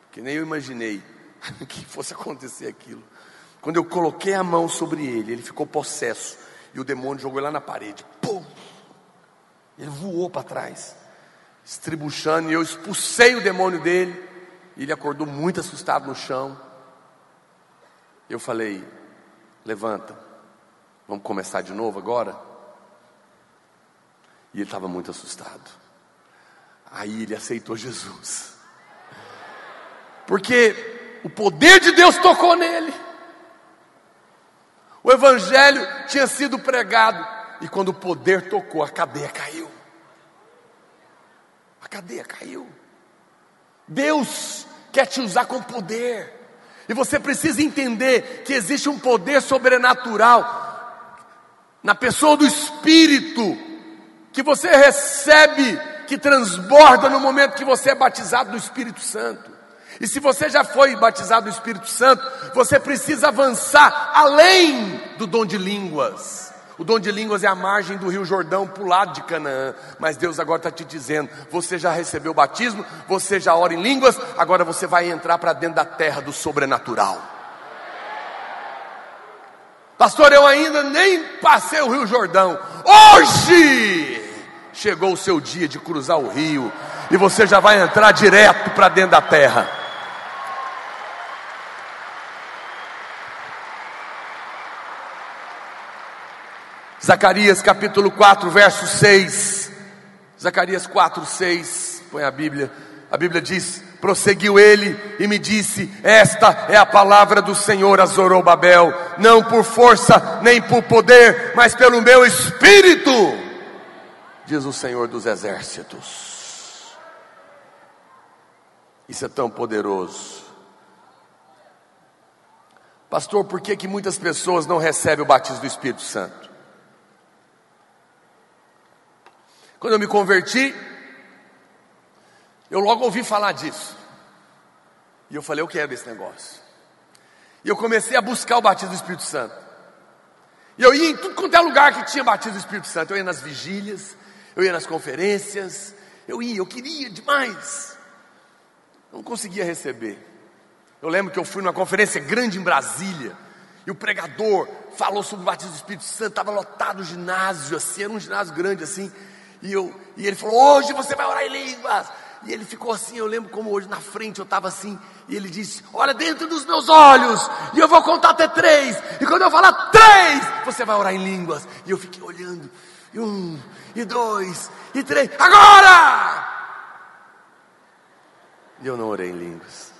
Speaker 2: porque nem eu imaginei que fosse acontecer aquilo. Quando eu coloquei a mão sobre ele, ele ficou possesso e o demônio jogou ele lá na parede. Pum! Ele voou para trás, estribuchando, e eu expulsei o demônio dele. E ele acordou muito assustado no chão. Eu falei: Levanta, vamos começar de novo agora? E ele estava muito assustado. Aí ele aceitou Jesus. Porque o poder de Deus tocou nele. O evangelho tinha sido pregado e quando o poder tocou, a cadeia caiu. A cadeia caiu. Deus quer te usar com poder. E você precisa entender que existe um poder sobrenatural na pessoa do Espírito que você recebe, que transborda no momento que você é batizado do Espírito Santo. E se você já foi batizado do Espírito Santo, você precisa avançar além do dom de línguas. O dom de línguas é a margem do Rio Jordão para o lado de Canaã. Mas Deus agora está te dizendo: você já recebeu o batismo, você já ora em línguas, agora você vai entrar para dentro da terra do sobrenatural. Pastor, eu ainda nem passei o Rio Jordão. Hoje chegou o seu dia de cruzar o rio e você já vai entrar direto para dentro da terra. Zacarias capítulo 4, verso 6. Zacarias 4, 6. Põe a Bíblia. A Bíblia diz: Prosseguiu ele e me disse: Esta é a palavra do Senhor a Zorobabel, não por força nem por poder, mas pelo meu espírito diz o Senhor dos Exércitos. Isso é tão poderoso. Pastor, por que, que muitas pessoas não recebem o batismo do Espírito Santo? Quando eu me converti, eu logo ouvi falar disso. E eu falei, eu quero esse negócio. E eu comecei a buscar o batismo do Espírito Santo. E eu ia em tudo quanto é lugar que tinha batismo do Espírito Santo. Eu ia nas vigílias, eu ia nas conferências, eu ia, eu queria demais. Eu não conseguia receber. Eu lembro que eu fui numa conferência grande em Brasília, e o pregador falou sobre o batismo do Espírito Santo, estava lotado o ginásio, assim, era um ginásio grande assim, e, eu, e ele falou: Hoje você vai orar em línguas. E ele ficou assim, eu lembro como hoje na frente eu estava assim, e ele disse: Olha dentro dos meus olhos, e eu vou contar até três, e quando eu falar três, você vai orar em línguas. E eu fiquei olhando, e um, e dois, e três, agora! E eu não orei em línguas.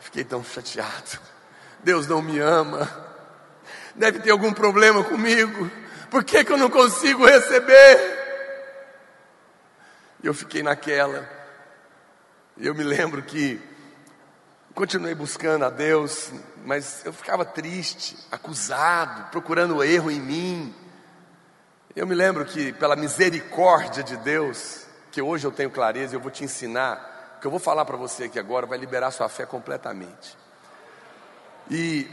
Speaker 2: Fiquei tão chateado. Deus não me ama. Deve ter algum problema comigo. Por que, que eu não consigo receber? E eu fiquei naquela. Eu me lembro que continuei buscando a Deus, mas eu ficava triste, acusado, procurando erro em mim. Eu me lembro que, pela misericórdia de Deus, que hoje eu tenho clareza, eu vou te ensinar que eu vou falar para você aqui agora vai liberar sua fé completamente. E,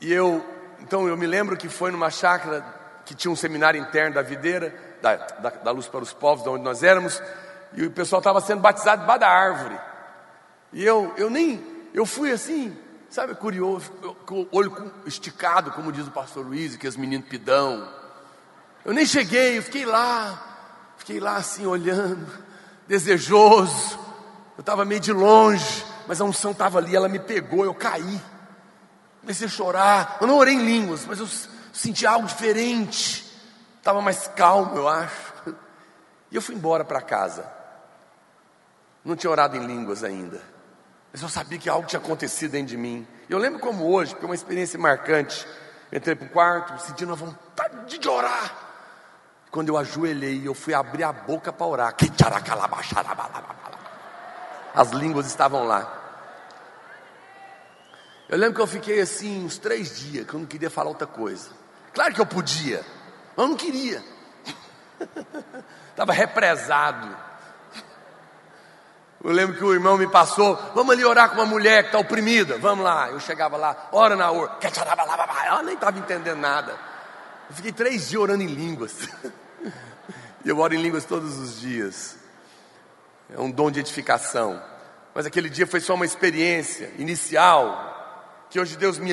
Speaker 2: e eu, então eu me lembro que foi numa chácara que tinha um seminário interno da videira, da, da, da luz para os povos, de onde nós éramos, e o pessoal estava sendo batizado debaixo da árvore. E eu, eu nem, eu fui assim, sabe, curioso, com olho esticado, como diz o pastor Luiz, que os meninos pidão. Eu nem cheguei, eu fiquei lá, fiquei lá assim olhando, desejoso, eu estava meio de longe, mas a unção estava ali, ela me pegou, eu caí. Comecei a chorar. Eu não orei em línguas, mas eu senti algo diferente. Estava mais calmo, eu acho. E eu fui embora para casa. Não tinha orado em línguas ainda. Mas eu sabia que algo tinha acontecido dentro de mim. Eu lembro como hoje, porque é uma experiência marcante. entrei para o quarto, sentindo a vontade de orar. Quando eu ajoelhei, eu fui abrir a boca para orar. As línguas estavam lá. Eu lembro que eu fiquei assim uns três dias, que eu não queria falar outra coisa. Claro que eu podia, mas eu não queria. Estava represado. Eu lembro que o irmão me passou, vamos ali orar com uma mulher que está oprimida, vamos lá. Eu chegava lá, ora na hora, ela nem estava entendendo nada. Eu fiquei três dias orando em línguas. E eu oro em línguas todos os dias é um dom de edificação. Mas aquele dia foi só uma experiência inicial, que hoje Deus me,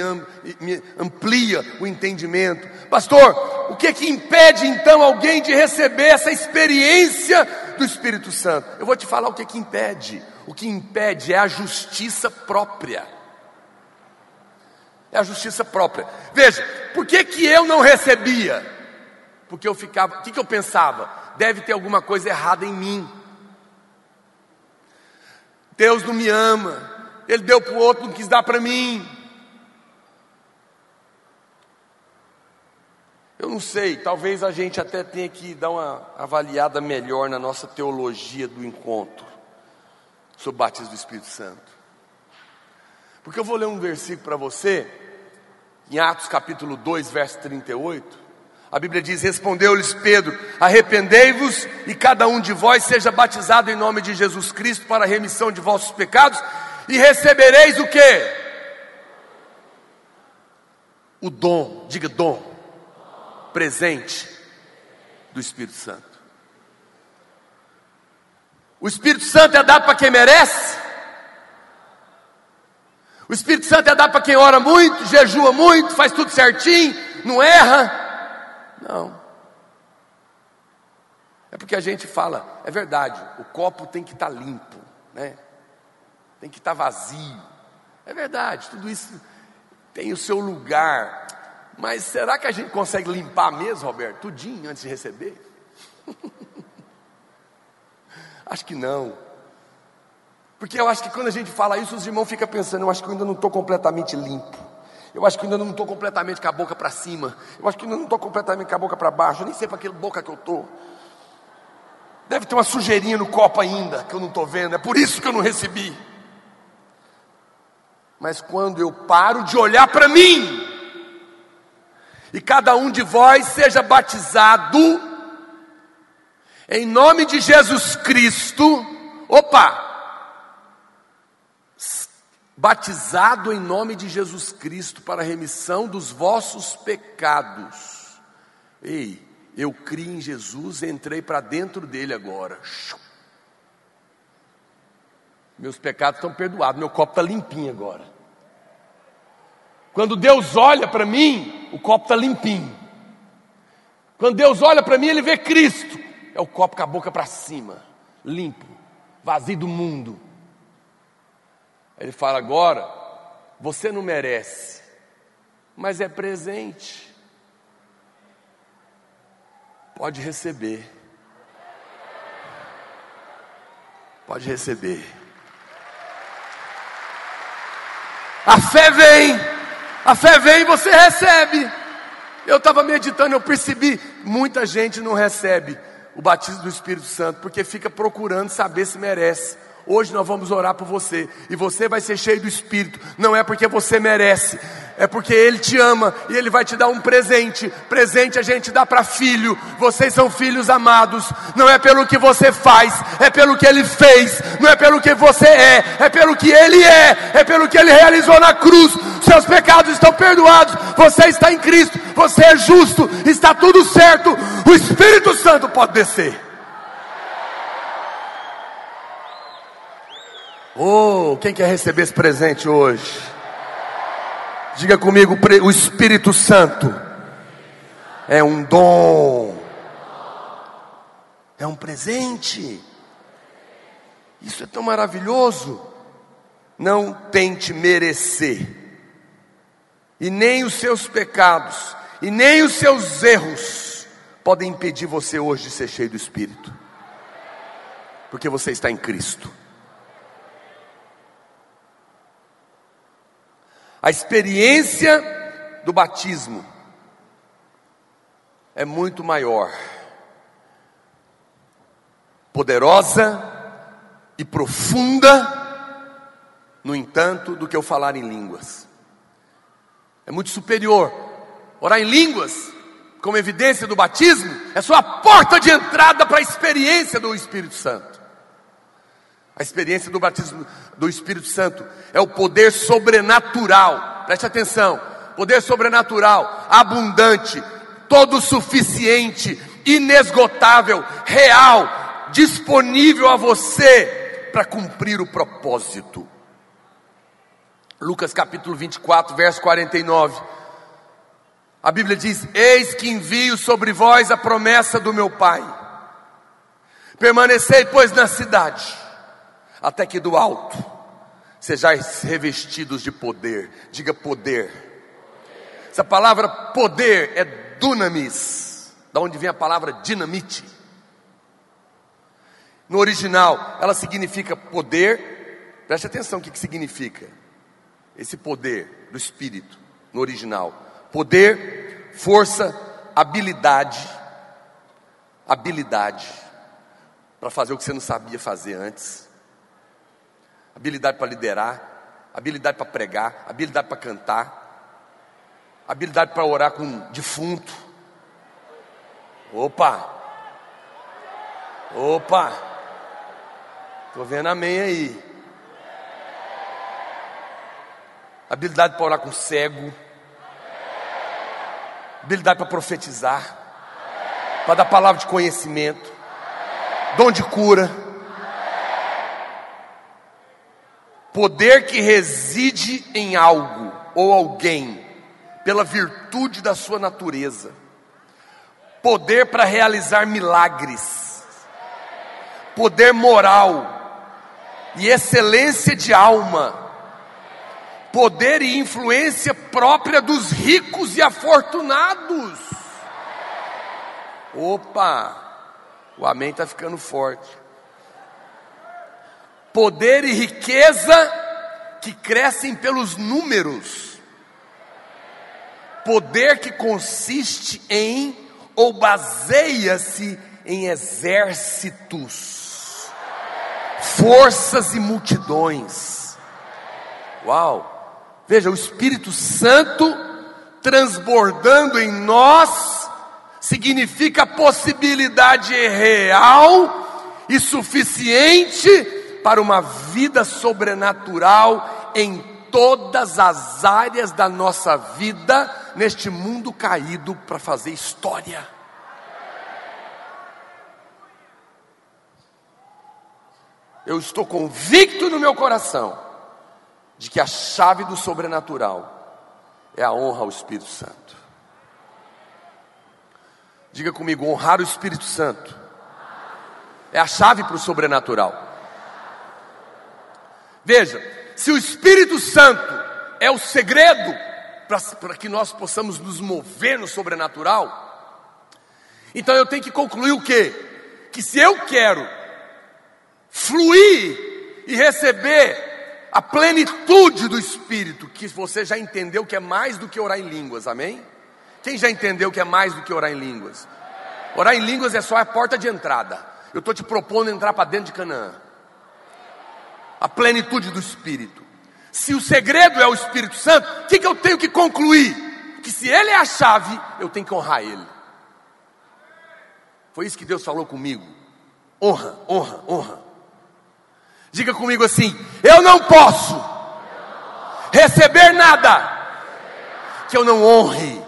Speaker 2: amplia o entendimento. Pastor, o que que impede então alguém de receber essa experiência do Espírito Santo? Eu vou te falar o que que impede. O que impede é a justiça própria. É a justiça própria. Veja, por que que eu não recebia? Porque eu ficava, o que que eu pensava? Deve ter alguma coisa errada em mim. Deus não me ama, Ele deu para o outro, não quis dar para mim. Eu não sei, talvez a gente até tenha que dar uma avaliada melhor na nossa teologia do encontro sobre o batismo do Espírito Santo. Porque eu vou ler um versículo para você, em Atos capítulo 2, verso 38. A Bíblia diz: Respondeu-lhes Pedro: Arrependei-vos e cada um de vós seja batizado em nome de Jesus Cristo para a remissão de vossos pecados, e recebereis o que? O dom, diga dom, presente do Espírito Santo. O Espírito Santo é dado para quem merece. O Espírito Santo é dado para quem ora muito, jejua muito, faz tudo certinho, não erra. Não. É porque a gente fala, é verdade, o copo tem que estar tá limpo, né? Tem que estar tá vazio. É verdade, tudo isso tem o seu lugar. Mas será que a gente consegue limpar mesmo, Roberto, tudinho antes de receber? acho que não. Porque eu acho que quando a gente fala isso, os irmãos ficam pensando, eu acho que eu ainda não estou completamente limpo. Eu acho que ainda não estou completamente com a boca para cima. Eu acho que ainda não estou completamente com a boca para baixo. Eu nem sei para que boca que eu estou. Deve ter uma sujeirinha no copo ainda, que eu não estou vendo, é por isso que eu não recebi. Mas quando eu paro de olhar para mim, e cada um de vós seja batizado, em nome de Jesus Cristo, opa, batizado em nome de Jesus Cristo para a remissão dos vossos pecados. Ei, eu criei em Jesus, entrei para dentro dele agora. Meus pecados estão perdoados, meu copo está limpinho agora. Quando Deus olha para mim, o copo está limpinho. Quando Deus olha para mim, Ele vê Cristo. É o copo com a boca para cima, limpo, vazio do mundo. Ele fala: agora, você não merece, mas é presente. Pode receber. Pode receber. A fé vem, a fé vem e você recebe. Eu estava meditando, eu percebi, muita gente não recebe o batismo do Espírito Santo, porque fica procurando saber se merece. Hoje nós vamos orar por você e você vai ser cheio do Espírito. Não é porque você merece, é porque Ele te ama e Ele vai te dar um presente. Presente a gente dá para filho. Vocês são filhos amados. Não é pelo que você faz, é pelo que Ele fez. Não é pelo que você é, é pelo que Ele é. É pelo que Ele realizou na cruz. Seus pecados estão perdoados. Você está em Cristo. Você é justo. Está tudo certo. O Espírito Santo pode descer. Oh, quem quer receber esse presente hoje? Diga comigo, o Espírito Santo é um dom, é um presente. Isso é tão maravilhoso. Não tente merecer, e nem os seus pecados, e nem os seus erros podem impedir você hoje de ser cheio do Espírito, porque você está em Cristo. A experiência do batismo é muito maior, poderosa e profunda, no entanto, do que eu falar em línguas. É muito superior. Orar em línguas, como evidência do batismo, é só a porta de entrada para a experiência do Espírito Santo. A experiência do batismo do Espírito Santo é o poder sobrenatural, preste atenção: poder sobrenatural, abundante, todo suficiente, inesgotável, real, disponível a você para cumprir o propósito. Lucas capítulo 24, verso 49. A Bíblia diz: Eis que envio sobre vós a promessa do meu Pai. Permanecei, pois, na cidade até que do alto sejais revestidos de poder. Diga poder. Essa palavra poder é dunamis, da onde vem a palavra dinamite. No original, ela significa poder. Preste atenção o que, que significa esse poder do Espírito no original: poder, força, habilidade, habilidade para fazer o que você não sabia fazer antes habilidade para liderar, habilidade para pregar, habilidade para cantar, habilidade para orar com um defunto. Opa! Opa! Estou vendo amém aí. Habilidade para orar com cego. Habilidade para profetizar. Para dar palavra de conhecimento. Dom de cura Poder que reside em algo ou alguém, pela virtude da sua natureza. Poder para realizar milagres. Poder moral e excelência de alma. Poder e influência própria dos ricos e afortunados. Opa, o amém está ficando forte poder e riqueza que crescem pelos números, poder que consiste em ou baseia-se em exércitos, forças e multidões. Uau! Veja, o Espírito Santo transbordando em nós significa possibilidade real e suficiente para uma vida sobrenatural em todas as áreas da nossa vida neste mundo caído para fazer história. Eu estou convicto no meu coração de que a chave do sobrenatural é a honra ao Espírito Santo. Diga comigo, honrar o Espírito Santo é a chave para o sobrenatural. Veja, se o Espírito Santo é o segredo para que nós possamos nos mover no sobrenatural, então eu tenho que concluir o quê? Que se eu quero fluir e receber a plenitude do Espírito, que você já entendeu que é mais do que orar em línguas, amém? Quem já entendeu que é mais do que orar em línguas? Orar em línguas é só a porta de entrada. Eu estou te propondo entrar para dentro de Canaã. A plenitude do Espírito. Se o segredo é o Espírito Santo, o que, que eu tenho que concluir? Que se Ele é a chave, eu tenho que honrar Ele. Foi isso que Deus falou comigo. Honra, honra, honra. Diga comigo assim: eu não posso receber nada que eu não honre.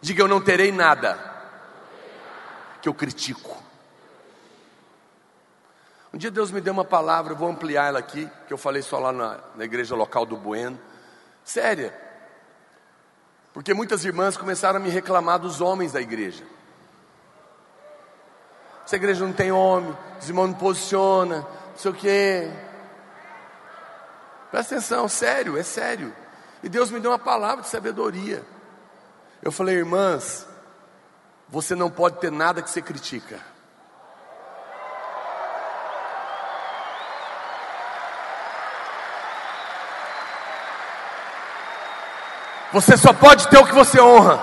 Speaker 2: Diga eu não terei nada que eu critico. Um dia Deus me deu uma palavra, eu vou ampliar ela aqui, que eu falei só lá na, na igreja local do Bueno. Séria. Porque muitas irmãs começaram a me reclamar dos homens da igreja. Essa igreja não tem homem, os irmãos não posiciona, não sei o quê. Presta atenção, sério, é sério. E Deus me deu uma palavra de sabedoria. Eu falei, irmãs, você não pode ter nada que você critica. Você só pode ter o que você honra.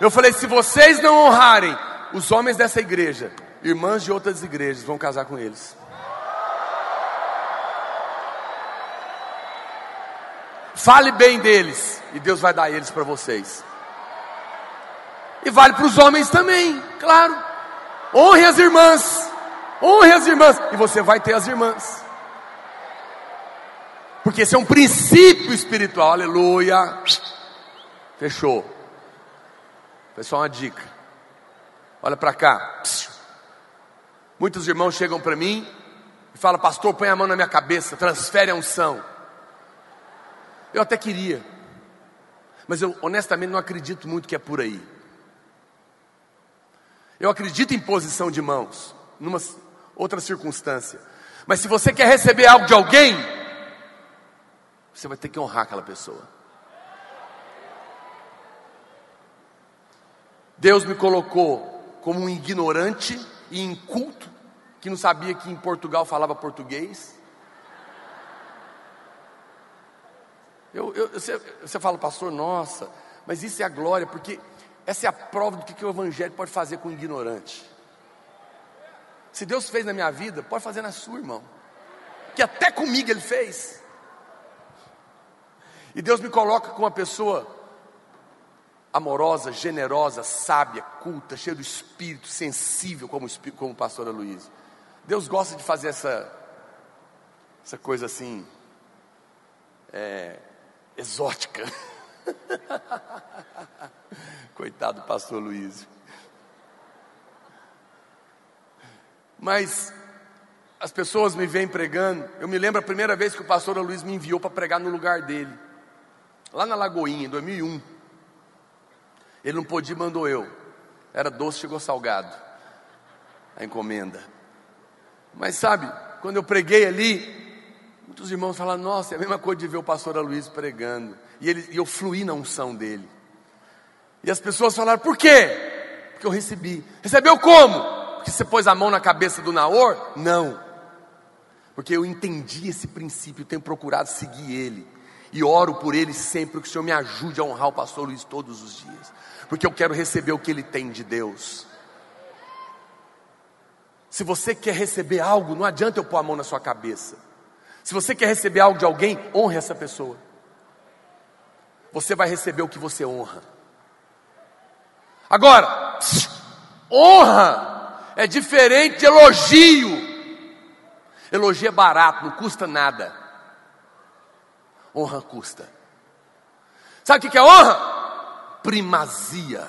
Speaker 2: Eu falei: se vocês não honrarem os homens dessa igreja, irmãs de outras igrejas vão casar com eles. Fale bem deles e Deus vai dar eles para vocês. E vale para os homens também, claro. Honre as irmãs, honre as irmãs, e você vai ter as irmãs. Porque esse é um princípio espiritual, aleluia. Fechou. Só uma dica. Olha para cá. Muitos irmãos chegam para mim e falam, pastor, põe a mão na minha cabeça, transfere a unção. Eu até queria, mas eu honestamente não acredito muito que é por aí. Eu acredito em posição de mãos, numa outra circunstância. Mas se você quer receber algo de alguém, você vai ter que honrar aquela pessoa. Deus me colocou como um ignorante e inculto, que não sabia que em Portugal falava português. Eu, eu, você, você fala, pastor, nossa, mas isso é a glória, porque essa é a prova do que, que o Evangelho pode fazer com o ignorante. Se Deus fez na minha vida, pode fazer na sua, irmão. Que até comigo Ele fez. E Deus me coloca com uma pessoa amorosa, generosa, sábia, culta, cheia do espírito, sensível, como, como pastora Luiz. Deus gosta de fazer essa, essa coisa assim, é, exótica. Coitado do pastor Luiz. Mas as pessoas me vêm pregando. Eu me lembro a primeira vez que o pastor Luiz me enviou para pregar no lugar dele lá na Lagoinha, em 2001. Ele não podia, mandou eu. Era doce, chegou salgado. A encomenda. Mas sabe, quando eu preguei ali, muitos irmãos falaram: Nossa, é a mesma coisa de ver o pastor Aloysio pregando. E, ele, e eu fluí na unção dele. E as pessoas falaram: Por quê? Porque eu recebi. Recebeu como? Porque você pôs a mão na cabeça do Naor? Não. Porque eu entendi esse princípio, tenho procurado seguir ele e oro por ele sempre, que o Senhor me ajude a honrar o pastor Luiz todos os dias. Porque eu quero receber o que Ele tem de Deus. Se você quer receber algo, não adianta eu pôr a mão na sua cabeça. Se você quer receber algo de alguém, honre essa pessoa. Você vai receber o que você honra. Agora, honra é diferente de elogio. Elogio é barato, não custa nada. Honra custa. Sabe o que é honra? Primazia.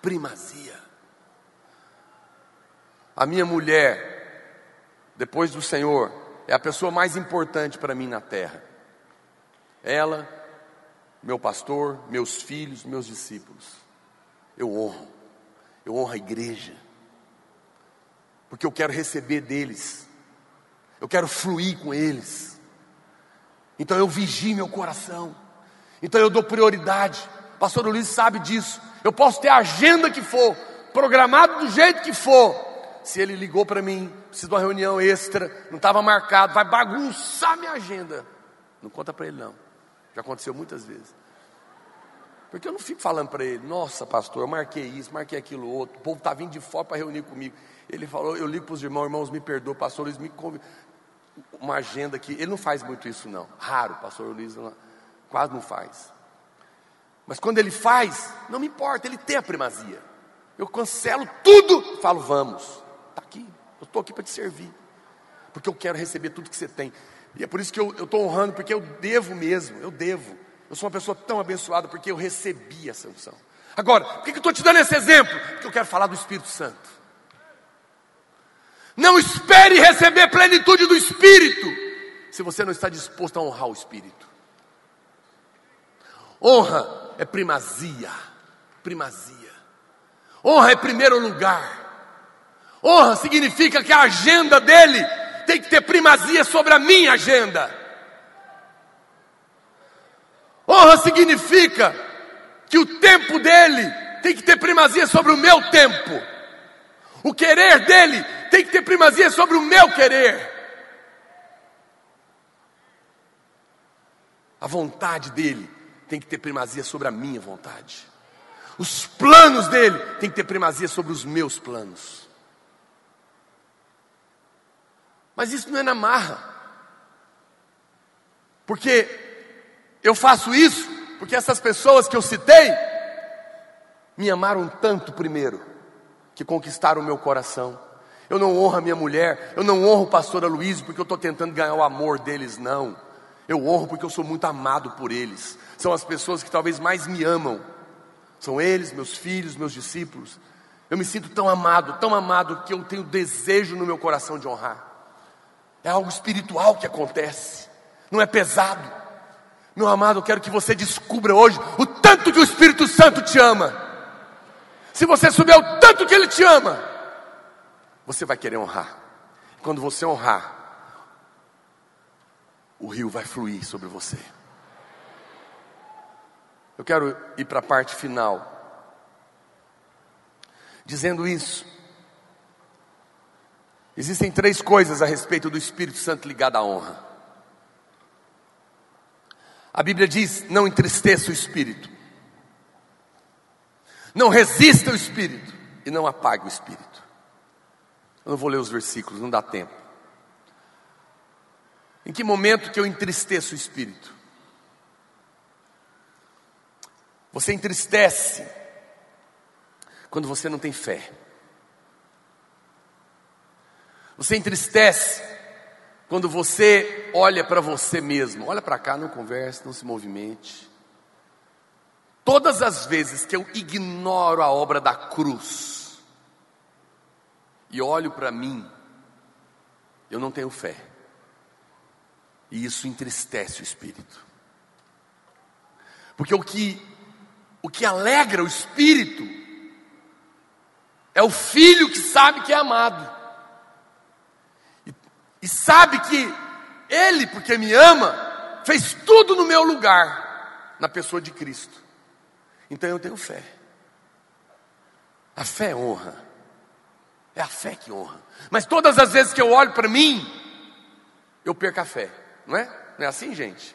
Speaker 2: Primazia. A minha mulher, depois do Senhor, é a pessoa mais importante para mim na terra. Ela, meu pastor, meus filhos, meus discípulos. Eu honro. Eu honro a igreja. Porque eu quero receber deles. Eu quero fluir com eles. Então eu vigio meu coração. Então eu dou prioridade. Pastor Luiz sabe disso. Eu posso ter a agenda que for, programado do jeito que for. Se ele ligou para mim, precisa de uma reunião extra, não estava marcado, vai bagunçar minha agenda. Não conta para ele não. Já aconteceu muitas vezes. Porque eu não fico falando para ele, nossa pastor, eu marquei isso, marquei aquilo outro, o povo está vindo de fora para reunir comigo. Ele falou, eu ligo para os irmãos, irmãos, me perdoam, pastor Luiz, me convidam. Uma agenda aqui, ele não faz muito isso não, raro, pastor Luiz, quase não faz. Mas quando ele faz, não me importa, ele tem a primazia. Eu cancelo tudo, falo, vamos, está aqui, eu estou aqui para te servir, porque eu quero receber tudo que você tem. E é por isso que eu estou honrando, porque eu devo mesmo, eu devo. Eu sou uma pessoa tão abençoada porque eu recebi essa unção. Agora, por que, que eu estou te dando esse exemplo? Porque eu quero falar do Espírito Santo. Não espere receber plenitude do Espírito, se você não está disposto a honrar o Espírito. Honra é primazia, primazia. Honra é primeiro lugar. Honra significa que a agenda dele tem que ter primazia sobre a minha agenda. Honra significa que o tempo dele tem que ter primazia sobre o meu tempo. O querer dele tem que ter primazia sobre o meu querer. A vontade dele tem que ter primazia sobre a minha vontade. Os planos dele tem que ter primazia sobre os meus planos. Mas isso não é na marra. Porque eu faço isso porque essas pessoas que eu citei me amaram tanto primeiro que conquistaram o meu coração. Eu não honro a minha mulher, eu não honro o pastor Aloysio porque eu estou tentando ganhar o amor deles, não. Eu honro porque eu sou muito amado por eles. São as pessoas que talvez mais me amam. São eles, meus filhos, meus discípulos. Eu me sinto tão amado, tão amado que eu tenho desejo no meu coração de honrar. É algo espiritual que acontece, não é pesado. Meu amado, eu quero que você descubra hoje o tanto que o Espírito Santo te ama. Se você souber o tanto que Ele te ama, você vai querer honrar. Quando você honrar, o rio vai fluir sobre você. Eu quero ir para a parte final. Dizendo isso, Existem três coisas a respeito do Espírito Santo ligado à honra. A Bíblia diz: não entristeça o Espírito, não resista o Espírito e não apague o Espírito. Eu não vou ler os versículos, não dá tempo. Em que momento que eu entristeço o Espírito? Você entristece quando você não tem fé. Você entristece quando você olha para você mesmo. Olha para cá, não converse, não se movimente. Todas as vezes que eu ignoro a obra da cruz e olho para mim, eu não tenho fé. E isso entristece o espírito. Porque o que o que alegra o espírito é o filho que sabe que é amado e sabe que Ele, porque me ama, fez tudo no meu lugar, na pessoa de Cristo. Então eu tenho fé. A fé honra. É a fé que honra. Mas todas as vezes que eu olho para mim, eu perco a fé. Não é? Não é assim, gente?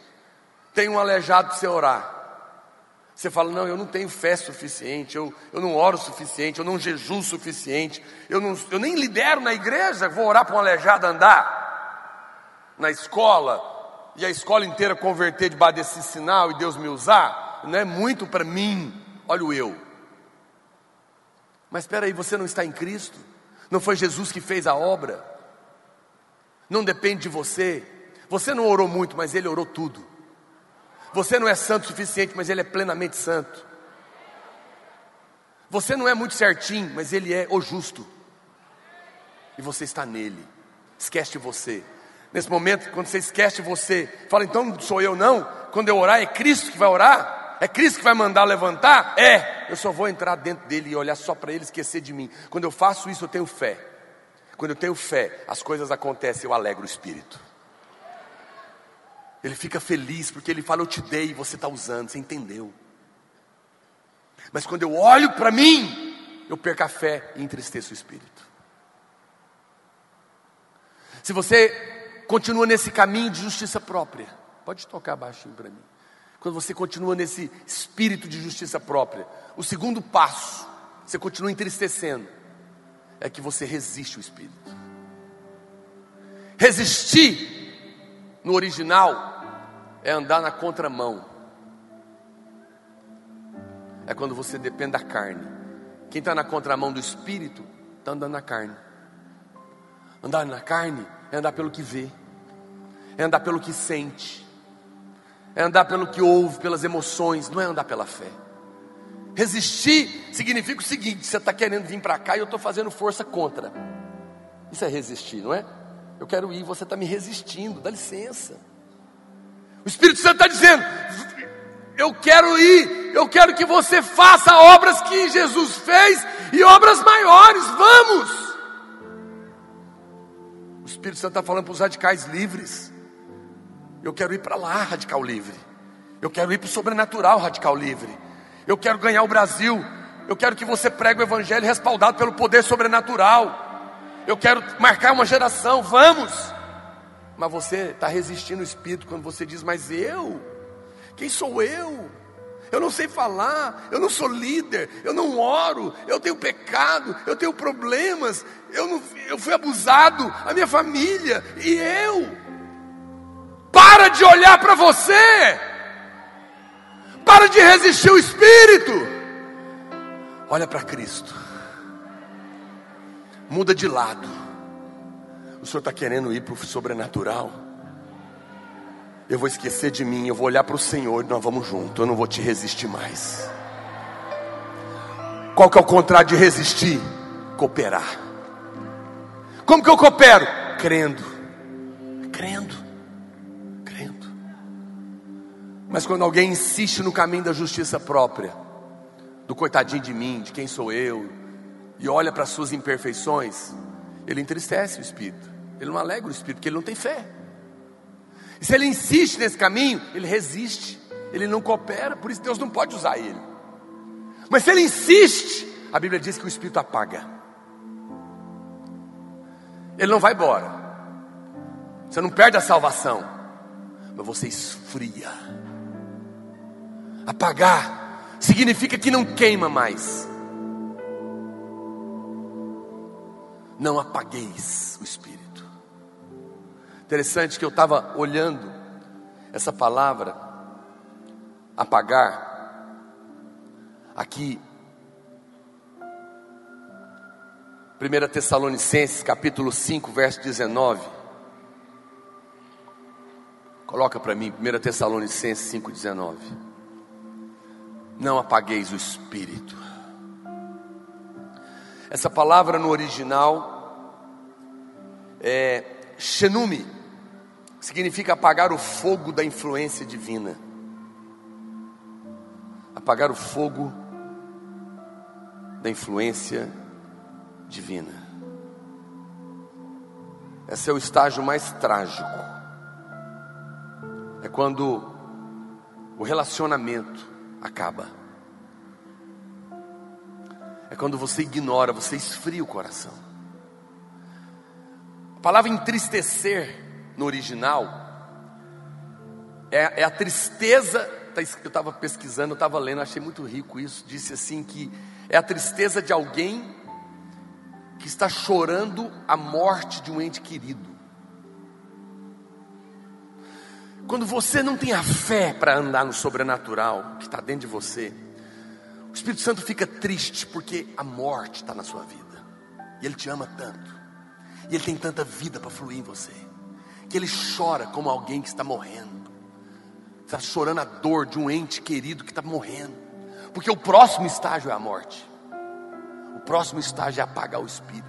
Speaker 2: Tem um aleijado para você orar. Você fala, não, eu não tenho fé suficiente, eu, eu não oro suficiente, eu não jejuo suficiente, eu, não, eu nem lidero na igreja, vou orar para um aleijado andar na escola, e a escola inteira converter debaixo desse sinal e Deus me usar, não é muito para mim, olha o eu. Mas espera aí, você não está em Cristo? Não foi Jesus que fez a obra? Não depende de você. Você não orou muito, mas Ele orou tudo. Você não é santo o suficiente, mas Ele é plenamente santo. Você não é muito certinho, mas Ele é o justo. E você está nele. Esquece de você. Nesse momento, quando você esquece de você, fala, então não sou eu não. Quando eu orar, é Cristo que vai orar? É Cristo que vai mandar levantar? É. Eu só vou entrar dentro dele e olhar só para ele, esquecer de mim. Quando eu faço isso, eu tenho fé. Quando eu tenho fé, as coisas acontecem, eu alegro o espírito. Ele fica feliz porque ele fala: Eu te dei e você está usando, você entendeu. Mas quando eu olho para mim, eu perco a fé e entristeço o espírito. Se você continua nesse caminho de justiça própria, pode tocar baixinho para mim. Quando você continua nesse espírito de justiça própria, o segundo passo, você continua entristecendo, é que você resiste o espírito. Resistir no original é andar na contramão. É quando você depende da carne. Quem está na contramão do espírito, está andando na carne. Andar na carne é andar pelo que vê, é andar pelo que sente, é andar pelo que ouve, pelas emoções, não é andar pela fé. Resistir significa o seguinte: você está querendo vir para cá e eu estou fazendo força contra. Isso é resistir, não é? Eu quero ir, você está me resistindo, dá licença. O Espírito Santo está dizendo: eu quero ir, eu quero que você faça obras que Jesus fez e obras maiores, vamos. O Espírito Santo está falando para os radicais livres. Eu quero ir para lá, radical livre. Eu quero ir para o sobrenatural, radical livre. Eu quero ganhar o Brasil. Eu quero que você pregue o Evangelho respaldado pelo poder sobrenatural. Eu quero marcar uma geração, vamos. Mas você está resistindo o Espírito quando você diz, mas eu? Quem sou eu? Eu não sei falar, eu não sou líder, eu não oro, eu tenho pecado, eu tenho problemas, eu, não, eu fui abusado, a minha família e eu. Para de olhar para você, para de resistir o Espírito, olha para Cristo, muda de lado. O Senhor está querendo ir para o sobrenatural. Eu vou esquecer de mim, eu vou olhar para o Senhor e nós vamos junto. Eu não vou te resistir mais. Qual que é o contrário de resistir? Cooperar. Como que eu coopero? Crendo. Crendo. Crendo. Mas quando alguém insiste no caminho da justiça própria, do coitadinho de mim, de quem sou eu, e olha para as suas imperfeições, ele entristece o espírito, ele não alegra o espírito, porque ele não tem fé. E se ele insiste nesse caminho, ele resiste, ele não coopera, por isso Deus não pode usar ele. Mas se ele insiste, a Bíblia diz que o espírito apaga. Ele não vai embora. Você não perde a salvação, mas você esfria. Apagar significa que não queima mais. Não apagueis o espírito. Interessante que eu estava olhando essa palavra, apagar, aqui, 1 Tessalonicenses capítulo 5, verso 19. Coloca para mim, 1 Tessalonicenses 5, 19. Não apagueis o espírito. Essa palavra no original é Xenume, significa apagar o fogo da influência divina. Apagar o fogo da influência divina. Esse é o estágio mais trágico. É quando o relacionamento acaba. É quando você ignora, você esfria o coração. A palavra entristecer no original é, é a tristeza tá eu estava pesquisando, eu estava lendo, achei muito rico isso. Disse assim que é a tristeza de alguém que está chorando a morte de um ente querido. Quando você não tem a fé para andar no sobrenatural que está dentro de você, o Espírito Santo fica triste porque a morte está na sua vida. E Ele te ama tanto. E Ele tem tanta vida para fluir em você. Que Ele chora como alguém que está morrendo. Está chorando a dor de um ente querido que está morrendo. Porque o próximo estágio é a morte. O próximo estágio é apagar o espírito.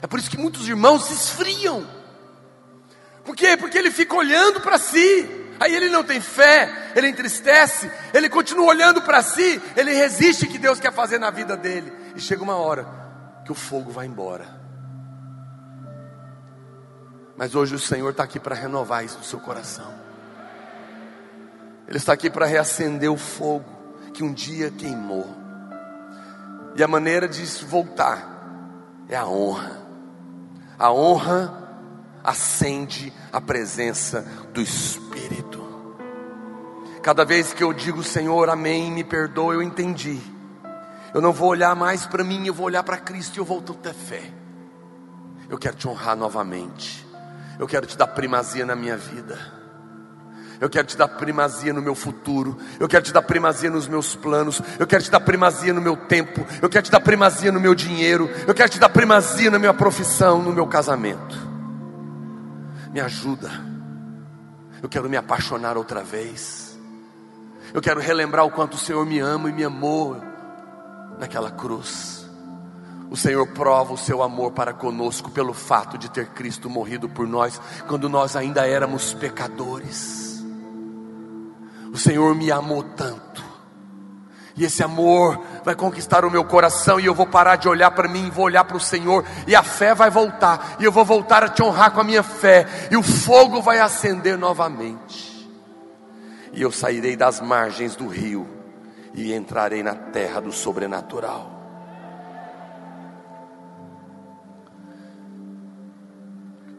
Speaker 2: É por isso que muitos irmãos se esfriam. Por quê? Porque ele fica olhando para si. Aí ele não tem fé, ele entristece, ele continua olhando para si, ele resiste que Deus quer fazer na vida dele. E chega uma hora que o fogo vai embora. Mas hoje o Senhor está aqui para renovar isso no seu coração. Ele está aqui para reacender o fogo que um dia queimou. E a maneira de voltar é a honra. A honra acende a presença do Espírito. Cada vez que eu digo, Senhor, amém, me perdoa, eu entendi. Eu não vou olhar mais para mim, eu vou olhar para Cristo e eu vou ter fé. Eu quero te honrar novamente. Eu quero te dar primazia na minha vida. Eu quero te dar primazia no meu futuro. Eu quero te dar primazia nos meus planos. Eu quero te dar primazia no meu tempo. Eu quero te dar primazia no meu dinheiro. Eu quero te dar primazia na minha profissão, no meu casamento me ajuda. Eu quero me apaixonar outra vez. Eu quero relembrar o quanto o Senhor me ama e me amou naquela cruz. O Senhor prova o seu amor para conosco pelo fato de ter Cristo morrido por nós quando nós ainda éramos pecadores. O Senhor me amou tanto e esse amor vai conquistar o meu coração, e eu vou parar de olhar para mim, vou olhar para o Senhor, e a fé vai voltar, e eu vou voltar a te honrar com a minha fé, e o fogo vai acender novamente, e eu sairei das margens do rio, e entrarei na terra do sobrenatural.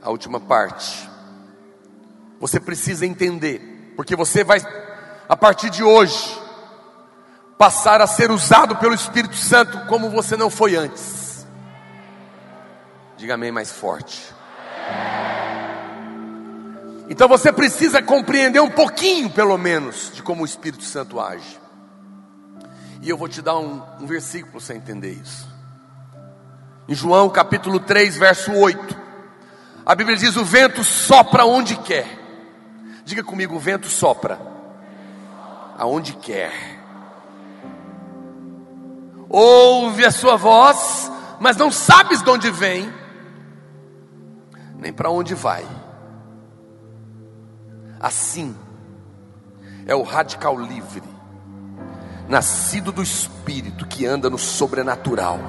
Speaker 2: A última parte, você precisa entender, porque você vai, a partir de hoje, passar a ser usado pelo Espírito Santo como você não foi antes. Diga amém mais forte. Então você precisa compreender um pouquinho, pelo menos, de como o Espírito Santo age. E eu vou te dar um, um versículo para você entender isso. Em João capítulo 3, verso 8. A Bíblia diz: O vento sopra onde quer. Diga comigo: o vento sopra aonde quer ouve a sua voz, mas não sabes de onde vem, nem para onde vai. Assim é o radical livre, nascido do Espírito que anda no sobrenatural.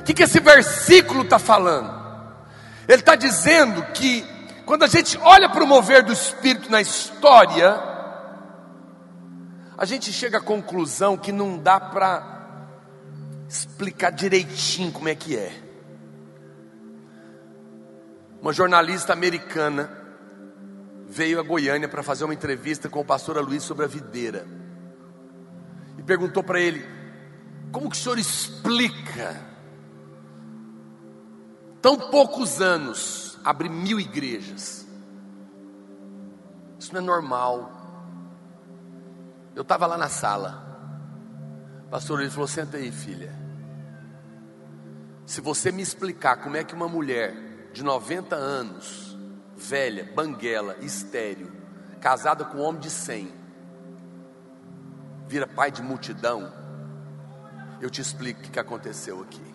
Speaker 2: O que, que esse versículo está falando? Ele está dizendo que quando a gente olha para o mover do Espírito na história, a gente chega à conclusão que não dá para explicar direitinho como é que é. Uma jornalista americana veio a Goiânia para fazer uma entrevista com o pastor Luiz sobre a videira. E perguntou para ele: Como que o senhor explica tão poucos anos abrir mil igrejas? Isso não é normal. Eu estava lá na sala. O pastor ele falou: Senta aí, filha. Se você me explicar como é que uma mulher de 90 anos, velha, banguela, estéreo, casada com um homem de 100, vira pai de multidão, eu te explico o que aconteceu aqui.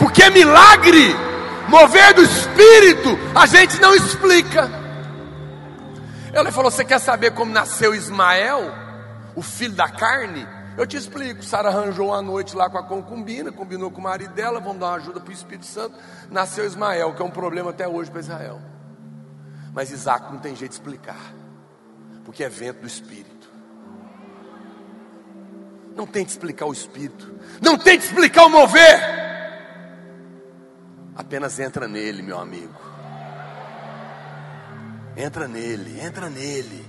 Speaker 2: Porque é milagre mover do Espírito, a gente não explica. Ele falou: Você quer saber como nasceu Ismael, o filho da carne? Eu te explico. Sara arranjou uma noite lá com a concubina, combinou com o marido dela, vamos dar uma ajuda para o Espírito Santo. Nasceu Ismael, que é um problema até hoje para Israel. Mas Isaac não tem jeito de explicar, porque é vento do Espírito. Não tente explicar o Espírito, não tente explicar o mover. Apenas entra nele, meu amigo. Entra nele, entra nele.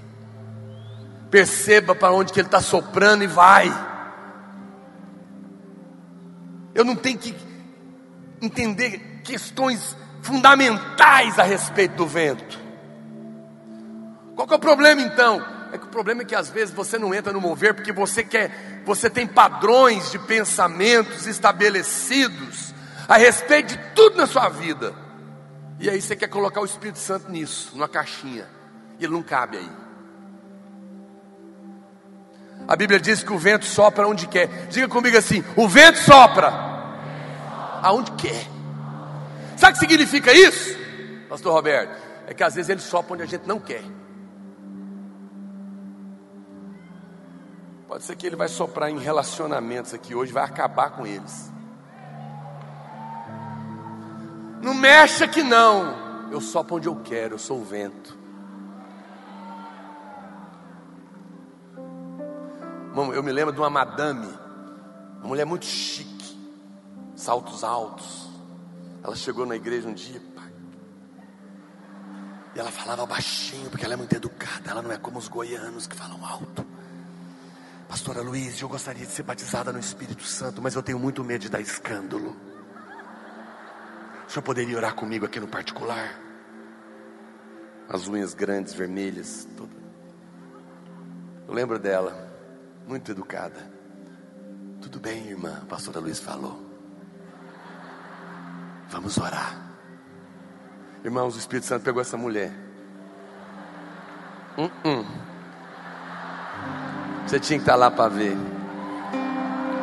Speaker 2: Perceba para onde que ele está soprando e vai. Eu não tenho que entender questões fundamentais a respeito do vento. Qual é o problema então? É que o problema é que às vezes você não entra no mover porque você quer, você tem padrões de pensamentos estabelecidos a respeito de tudo na sua vida. E aí você quer colocar o Espírito Santo nisso, numa caixinha. E ele não cabe aí. A Bíblia diz que o vento sopra onde quer. Diga comigo assim: o vento sopra aonde quer. Sabe o que significa isso, Pastor Roberto? É que às vezes ele sopra onde a gente não quer. Pode ser que ele vai soprar em relacionamentos aqui hoje, vai acabar com eles. Não mexa que não. Eu sopro onde eu quero, eu sou o vento. Eu me lembro de uma madame, uma mulher muito chique, saltos altos. Ela chegou na igreja um dia, pai, e ela falava baixinho, porque ela é muito educada, ela não é como os goianos que falam alto. Pastora Luiz, eu gostaria de ser batizada no Espírito Santo, mas eu tenho muito medo de dar escândalo. O senhor poderia orar comigo aqui no particular? As unhas grandes, vermelhas, tudo. Eu lembro dela, muito educada. Tudo bem, irmã, a pastora Luiz falou. Vamos orar. Irmãos, o Espírito Santo pegou essa mulher. Uh -uh. Você tinha que estar lá para ver.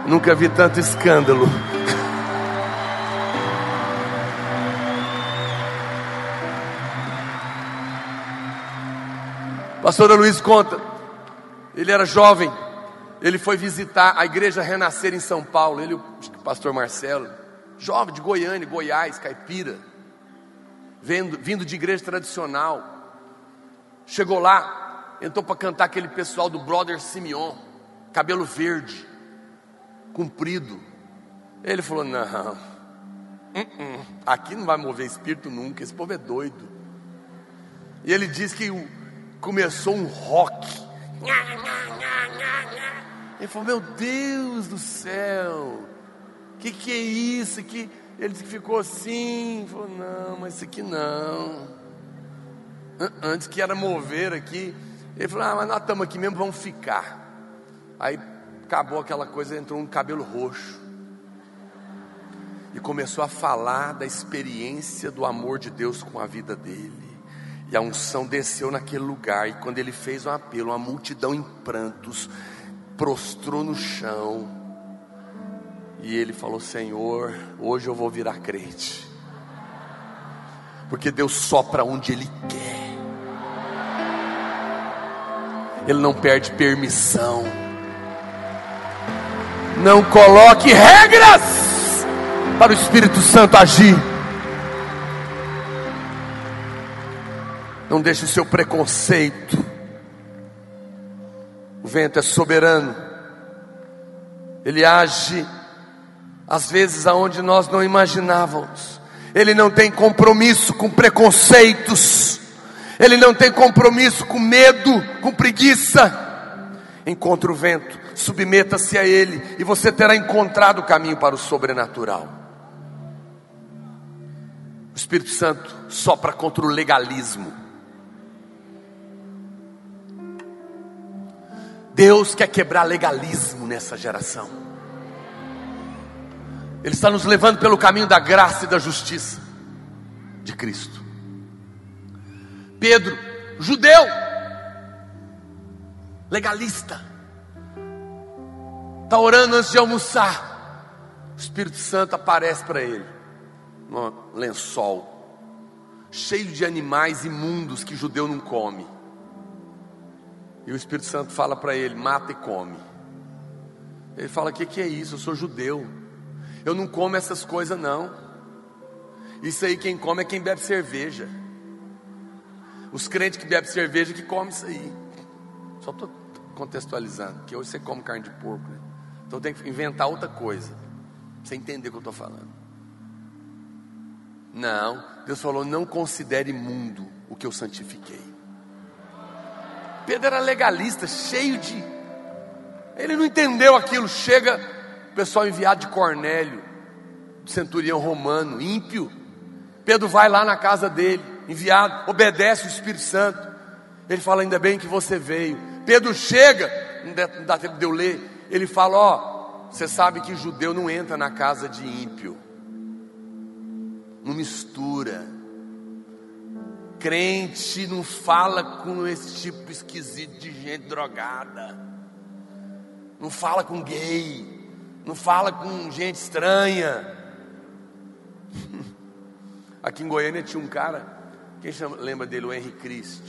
Speaker 2: Nunca vi tanto escândalo. Pastor Luiz conta, ele era jovem, ele foi visitar a igreja Renascer em São Paulo, ele e o pastor Marcelo, jovem de Goiânia, Goiás, caipira, vindo, vindo de igreja tradicional, chegou lá, entrou para cantar aquele pessoal do Brother Simeon, cabelo verde, comprido. Ele falou: Não, uh -uh, aqui não vai mover espírito nunca, esse povo é doido. E ele diz que o começou um rock. Ele falou: Meu Deus do céu, o que, que é isso? Que ele ficou assim. Ele falou: Não, mas isso aqui não. Antes que era mover aqui, ele falou: Ah, mas nós estamos aqui mesmo, vamos ficar. Aí acabou aquela coisa, entrou um cabelo roxo e começou a falar da experiência do amor de Deus com a vida dele. E a unção desceu naquele lugar. E quando ele fez um apelo, uma multidão em prantos prostrou no chão. E ele falou: Senhor, hoje eu vou virar crente. Porque Deus sopra onde Ele quer. Ele não perde permissão. Não coloque regras para o Espírito Santo agir. Não deixe o seu preconceito. O vento é soberano. Ele age às vezes aonde nós não imaginávamos. Ele não tem compromisso com preconceitos. Ele não tem compromisso com medo, com preguiça. Encontre o vento, submeta-se a ele e você terá encontrado o caminho para o sobrenatural. O Espírito Santo sopra contra o legalismo. Deus quer quebrar legalismo nessa geração. Ele está nos levando pelo caminho da graça e da justiça de Cristo. Pedro, judeu, legalista, está orando antes de almoçar. O Espírito Santo aparece para ele, num lençol, cheio de animais imundos que judeu não come. E o Espírito Santo fala para ele: mata e come. Ele fala: o que, que é isso? Eu sou judeu. Eu não como essas coisas, não. Isso aí quem come é quem bebe cerveja. Os crentes que bebem cerveja que comem isso aí. Só estou contextualizando, que hoje você come carne de porco. Né? Então tem que inventar outra coisa. Você entender o que eu estou falando. Não, Deus falou: não considere imundo o que eu santifiquei. Pedro era legalista, cheio de. Ele não entendeu aquilo. Chega o pessoal enviado de Cornélio, centurião romano, ímpio. Pedro vai lá na casa dele, enviado, obedece o Espírito Santo. Ele fala: Ainda bem que você veio. Pedro chega, não dá tempo de eu ler. Ele fala: Ó, você sabe que judeu não entra na casa de ímpio, não mistura. Crente não fala com esse tipo esquisito de gente drogada, não fala com gay, não fala com gente estranha. Aqui em Goiânia tinha um cara, quem chama, lembra dele? O Henry Christ.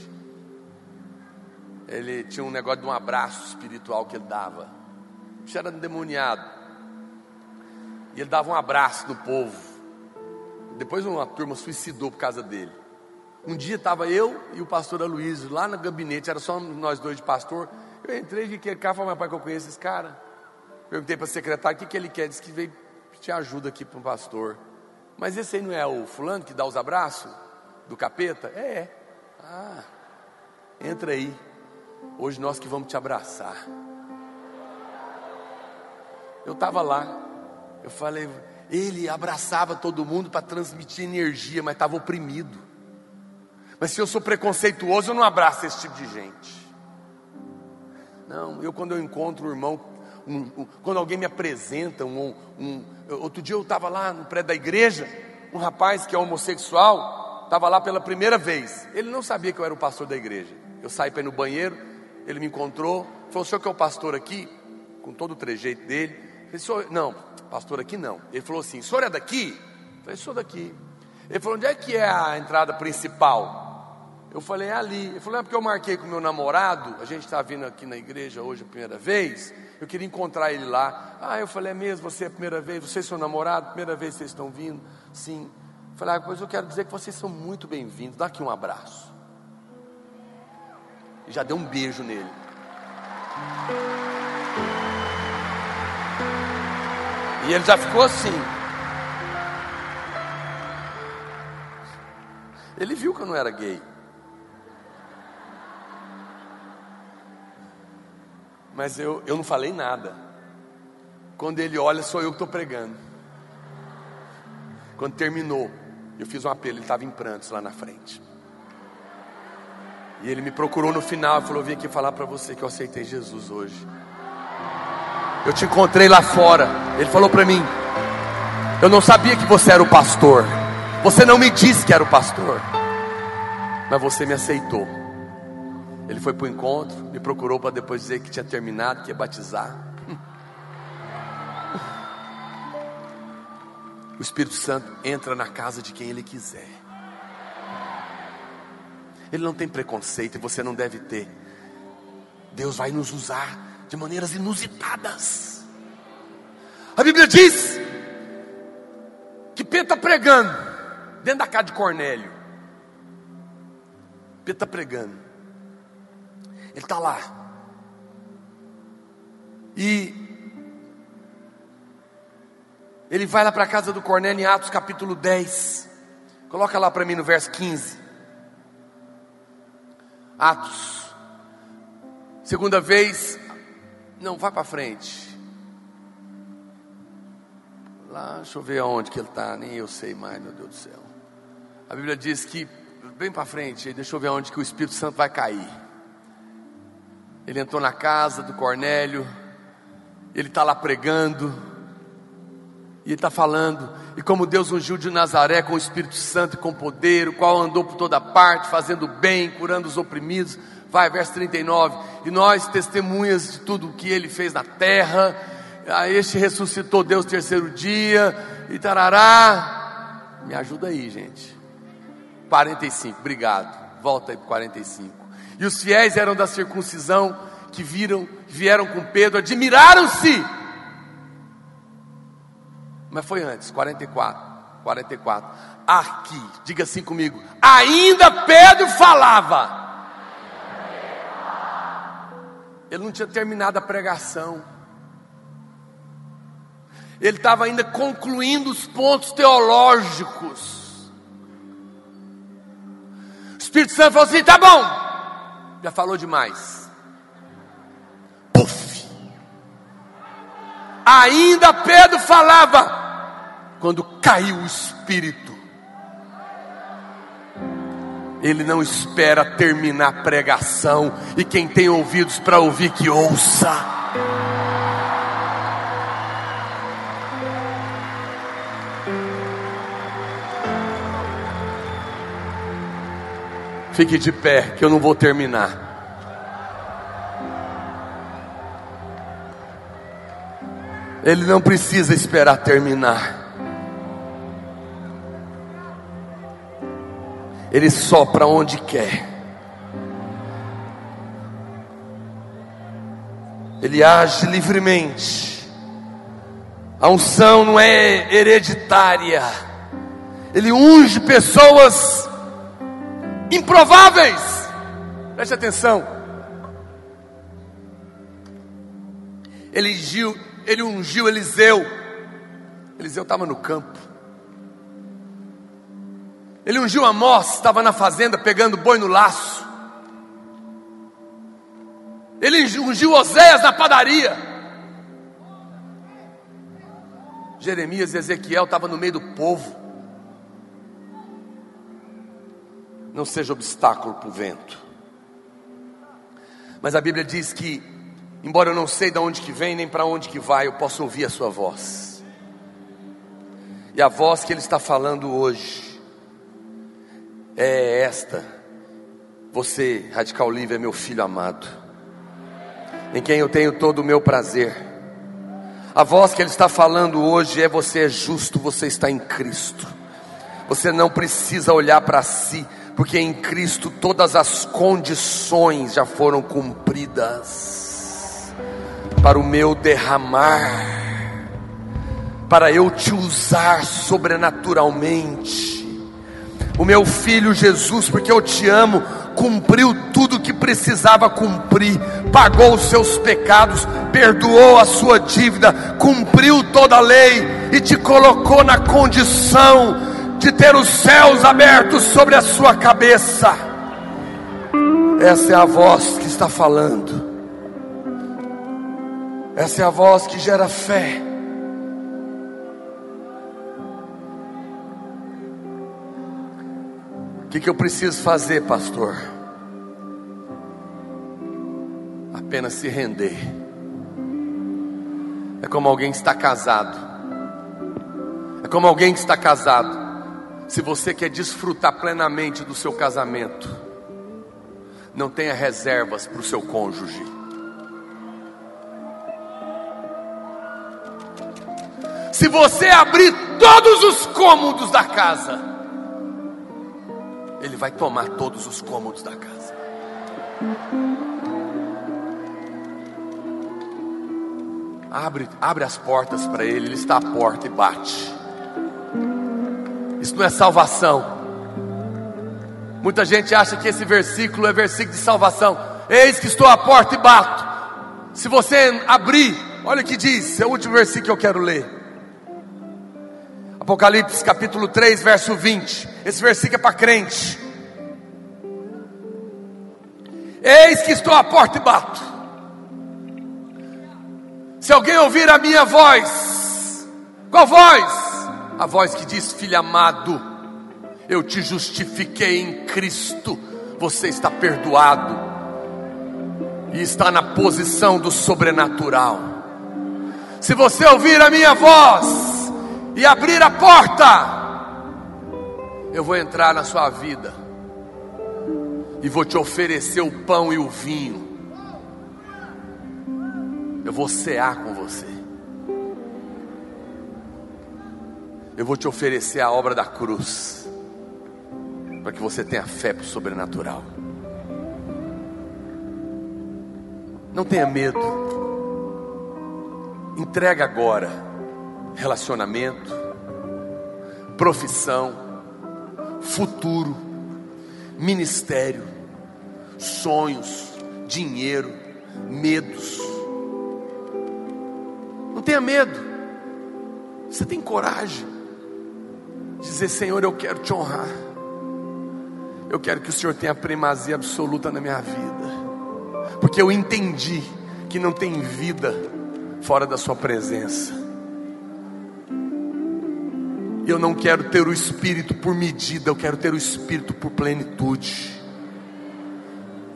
Speaker 2: Ele tinha um negócio de um abraço espiritual que ele dava. Isso era endemoniado. E ele dava um abraço no povo. Depois uma turma suicidou por causa dele. Um dia estava eu e o pastor Aloysio lá no gabinete, era só nós dois de pastor. Eu entrei e aquele cara falou, pai, que eu conheço esse cara. Perguntei para a secretária o que, que ele quer. Disse que veio te ajuda aqui para o pastor. Mas esse aí não é o fulano que dá os abraços? Do capeta? É, é. Ah, entra aí. Hoje nós que vamos te abraçar. Eu estava lá. Eu falei, ele abraçava todo mundo para transmitir energia, mas estava oprimido. Mas se eu sou preconceituoso, eu não abraço esse tipo de gente. Não, eu quando eu encontro um irmão, um, um, quando alguém me apresenta, um, outro dia eu estava lá no prédio da igreja, um rapaz que é homossexual, estava lá pela primeira vez. Ele não sabia que eu era o pastor da igreja. Eu saí para ir no banheiro, ele me encontrou, falou: o senhor que é o pastor aqui? Com todo o trejeito dele. Eu falei, não, pastor aqui não. Ele falou assim: o senhor é daqui? Eu falei, sou daqui. Ele falou: onde é que é a entrada principal? Eu falei, é ali. Ele falou, é porque eu marquei com meu namorado, a gente está vindo aqui na igreja hoje a primeira vez, eu queria encontrar ele lá. Ah, eu falei, é mesmo, você é a primeira vez, você é seu namorado, primeira vez que vocês estão vindo? Sim. Eu falei, ah, pois eu quero dizer que vocês são muito bem-vindos, dá aqui um abraço. E já deu um beijo nele. E ele já ficou assim. Ele viu que eu não era gay. Mas eu, eu não falei nada. Quando ele olha, sou eu que estou pregando. Quando terminou, eu fiz um apelo, ele estava em prantos lá na frente. E ele me procurou no final e falou: Vim aqui falar para você que eu aceitei Jesus hoje. Eu te encontrei lá fora. Ele falou para mim: Eu não sabia que você era o pastor. Você não me disse que era o pastor. Mas você me aceitou. Ele foi para o encontro, me procurou para depois dizer que tinha terminado, que ia batizar. O Espírito Santo entra na casa de quem ele quiser. Ele não tem preconceito e você não deve ter. Deus vai nos usar de maneiras inusitadas. A Bíblia diz que Pedro está pregando dentro da casa de Cornélio. Pedro está pregando. Ele está lá. E ele vai lá para a casa do Cornélio em Atos capítulo 10. Coloca lá para mim no verso 15. Atos. Segunda vez. Não, vai para frente. Lá, deixa eu ver aonde que ele está. Nem eu sei mais, meu Deus do céu. A Bíblia diz que, bem para frente, deixa eu ver aonde que o Espírito Santo vai cair. Ele entrou na casa do Cornélio, ele está lá pregando, e está falando, e como Deus ungiu de Nazaré com o Espírito Santo e com poder, o qual andou por toda parte, fazendo bem, curando os oprimidos. Vai, verso 39. E nós, testemunhas de tudo o que ele fez na terra, a este ressuscitou Deus terceiro dia, e tarará. Me ajuda aí, gente. 45, obrigado. Volta aí para 45. E os fiéis eram da circuncisão que viram, vieram com Pedro, admiraram-se. Mas foi antes, 44. 44. Aqui, diga assim comigo. Ainda Pedro falava. Ele não tinha terminado a pregação. Ele estava ainda concluindo os pontos teológicos. Espírito Santo falou assim: tá bom, já falou demais. Puf. Ainda Pedro falava, quando caiu o Espírito, ele não espera terminar a pregação, e quem tem ouvidos para ouvir, que ouça. Fique de pé, que eu não vou terminar. Ele não precisa esperar terminar. Ele sopra onde quer. Ele age livremente. A unção não é hereditária. Ele unge pessoas improváveis. Preste atenção. Ele ungiu, ele ungiu Eliseu. Eliseu estava no campo. Ele ungiu Amós, estava na fazenda pegando boi no laço. Ele ungiu Oséias na padaria. Jeremias e Ezequiel estavam no meio do povo. Não seja obstáculo para o vento. Mas a Bíblia diz que, embora eu não sei de onde que vem nem para onde que vai, eu posso ouvir a sua voz. E a voz que ele está falando hoje é esta: Você, Radical Livre, é meu filho amado, em quem eu tenho todo o meu prazer. A voz que ele está falando hoje é: Você é justo, você está em Cristo. Você não precisa olhar para si, porque em Cristo todas as condições já foram cumpridas para o meu derramar, para eu te usar sobrenaturalmente. O meu filho Jesus, porque eu te amo, cumpriu tudo o que precisava cumprir, pagou os seus pecados, perdoou a sua dívida, cumpriu toda a lei e te colocou na condição de ter os céus abertos sobre a sua cabeça. Essa é a voz que está falando. Essa é a voz que gera fé. O que, que eu preciso fazer, pastor? Apenas se render. É como alguém que está casado. É como alguém que está casado se você quer desfrutar plenamente do seu casamento, não tenha reservas para o seu cônjuge. Se você abrir todos os cômodos da casa, ele vai tomar todos os cômodos da casa. Abre, abre as portas para ele, ele está à porta e bate. Isso não é salvação. Muita gente acha que esse versículo é versículo de salvação. Eis que estou à porta e bato. Se você abrir, olha o que diz, é o último versículo que eu quero ler. Apocalipse capítulo 3, verso 20. Esse versículo é para crente. Eis que estou à porta e bato. Se alguém ouvir a minha voz, qual voz? A voz que diz: Filho amado, eu te justifiquei em Cristo, você está perdoado e está na posição do sobrenatural. Se você ouvir a minha voz e abrir a porta, eu vou entrar na sua vida e vou te oferecer o pão e o vinho. Eu vou cear com eu vou te oferecer a obra da cruz, para que você tenha fé para o sobrenatural. Não tenha medo, entrega agora relacionamento, profissão, futuro, ministério, sonhos, dinheiro, medos. Não tenha medo, você tem coragem dizer: Senhor, eu quero te honrar, Eu quero que o Senhor tenha primazia absoluta na minha vida, porque eu entendi que não tem vida fora da Sua presença. Eu não quero ter o Espírito por medida, eu quero ter o Espírito por plenitude.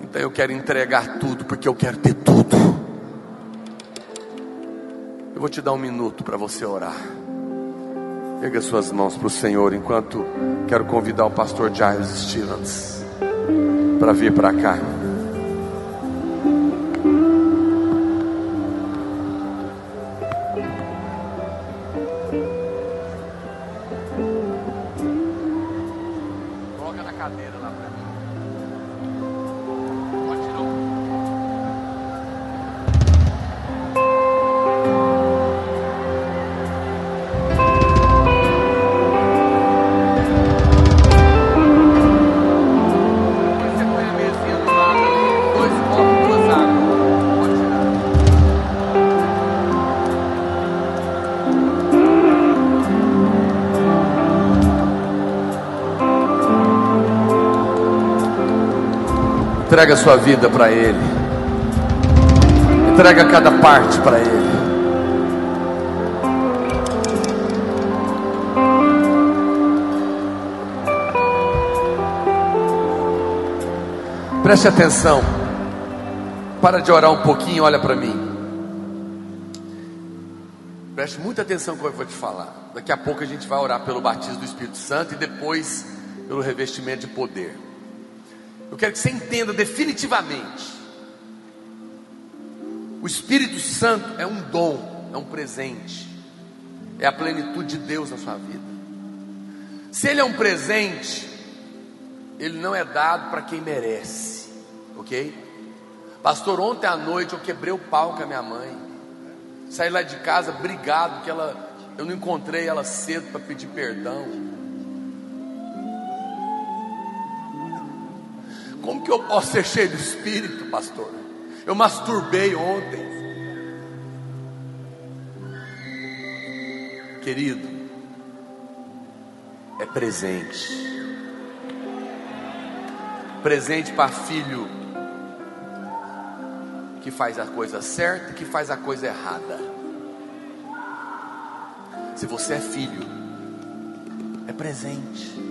Speaker 2: Então eu quero entregar tudo, porque eu quero ter tudo. Eu vou te dar um minuto para você orar. Pega suas mãos para o Senhor, enquanto quero convidar o pastor Giles Stevens para vir para cá. Entrega a sua vida para Ele. Entrega cada parte para Ele. Preste atenção. Para de orar um pouquinho, olha para mim. Preste muita atenção no que eu vou te falar. Daqui a pouco a gente vai orar pelo batismo do Espírito Santo e depois pelo revestimento de poder. Quero que você entenda definitivamente. O Espírito Santo é um dom, é um presente, é a plenitude de Deus na sua vida. Se ele é um presente, ele não é dado para quem merece, ok? Pastor, ontem à noite eu quebrei o pau com a minha mãe, saí lá de casa brigado que ela, eu não encontrei ela cedo para pedir perdão. Como que eu posso ser cheio do Espírito, pastor? Eu masturbei ontem. Querido, é presente. Presente para filho que faz a coisa certa e que faz a coisa errada. Se você é filho, é presente.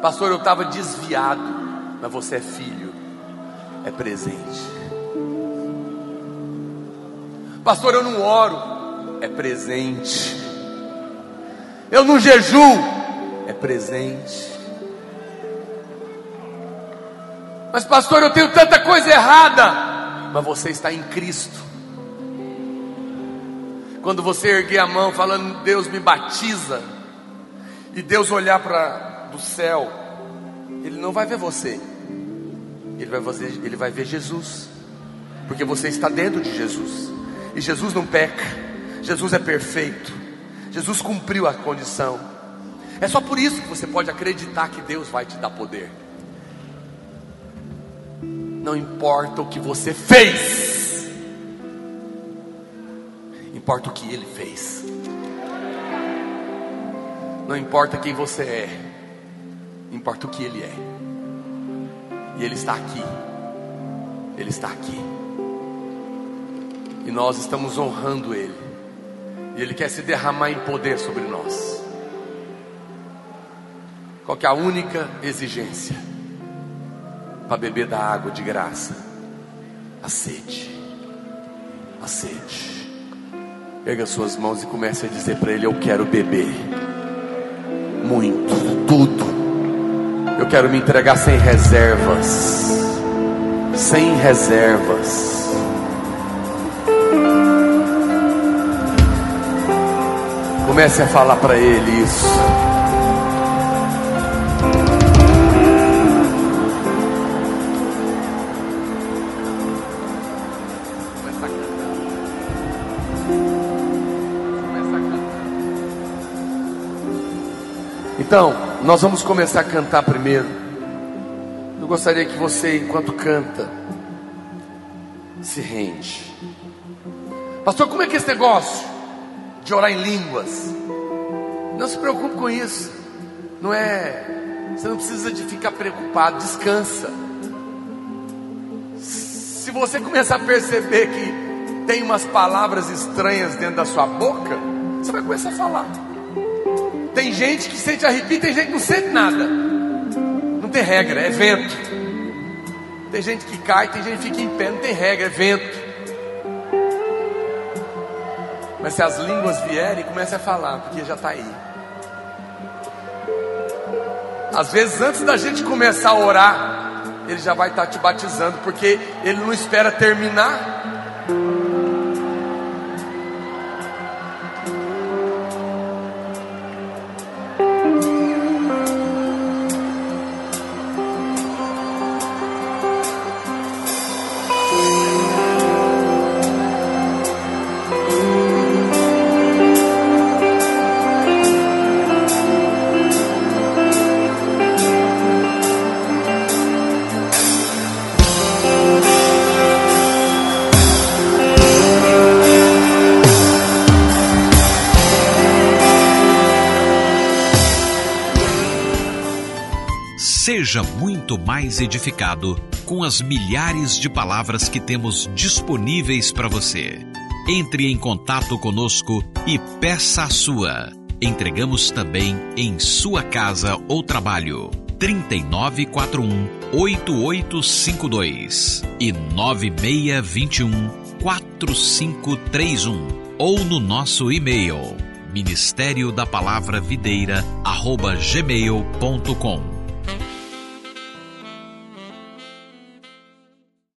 Speaker 2: Pastor, eu estava desviado, mas você é filho, é presente. Pastor, eu não oro, é presente. Eu não jejuo, é presente. Mas, pastor, eu tenho tanta coisa errada, mas você está em Cristo. Quando você erguer a mão falando, Deus me batiza, e Deus olhar para do céu, ele não vai ver você, ele vai, fazer, ele vai ver Jesus, porque você está dentro de Jesus, e Jesus não peca, Jesus é perfeito, Jesus cumpriu a condição. É só por isso que você pode acreditar que Deus vai te dar poder. Não importa o que você fez, importa o que Ele fez. Não importa quem você é, importa o que Ele é. E Ele está aqui. Ele está aqui. E nós estamos honrando Ele. E Ele quer se derramar em poder sobre nós. Qual que é a única exigência? Para beber da água de graça. A sede. A sede. Pega suas mãos e comece a dizer para Ele: Eu quero beber. Muito, tudo eu quero me entregar sem reservas. Sem reservas. Comece a falar para Ele isso. Então, nós vamos começar a cantar primeiro. Eu gostaria que você, enquanto canta, se rende. Pastor, como é que é esse negócio de orar em línguas? Não se preocupe com isso. Não é. Você não precisa de ficar preocupado, descansa. Se você começar a perceber que tem umas palavras estranhas dentro da sua boca, você vai começar a falar. Tem gente que sente arrepio, tem gente que não sente nada. Não tem regra, é vento. Tem gente que cai, tem gente que fica em pé, não tem regra, é vento. Mas se as línguas vierem, comece a falar, porque já está aí. Às vezes, antes da gente começar a orar, ele já vai estar tá te batizando, porque ele não espera terminar.
Speaker 1: Muito mais edificado com as milhares de palavras que temos disponíveis para você. Entre em contato conosco e peça a sua. Entregamos também em sua casa ou trabalho. 3941 8852 e 9621 4531 ou no nosso e-mail ministério da palavra videira arroba gmail.com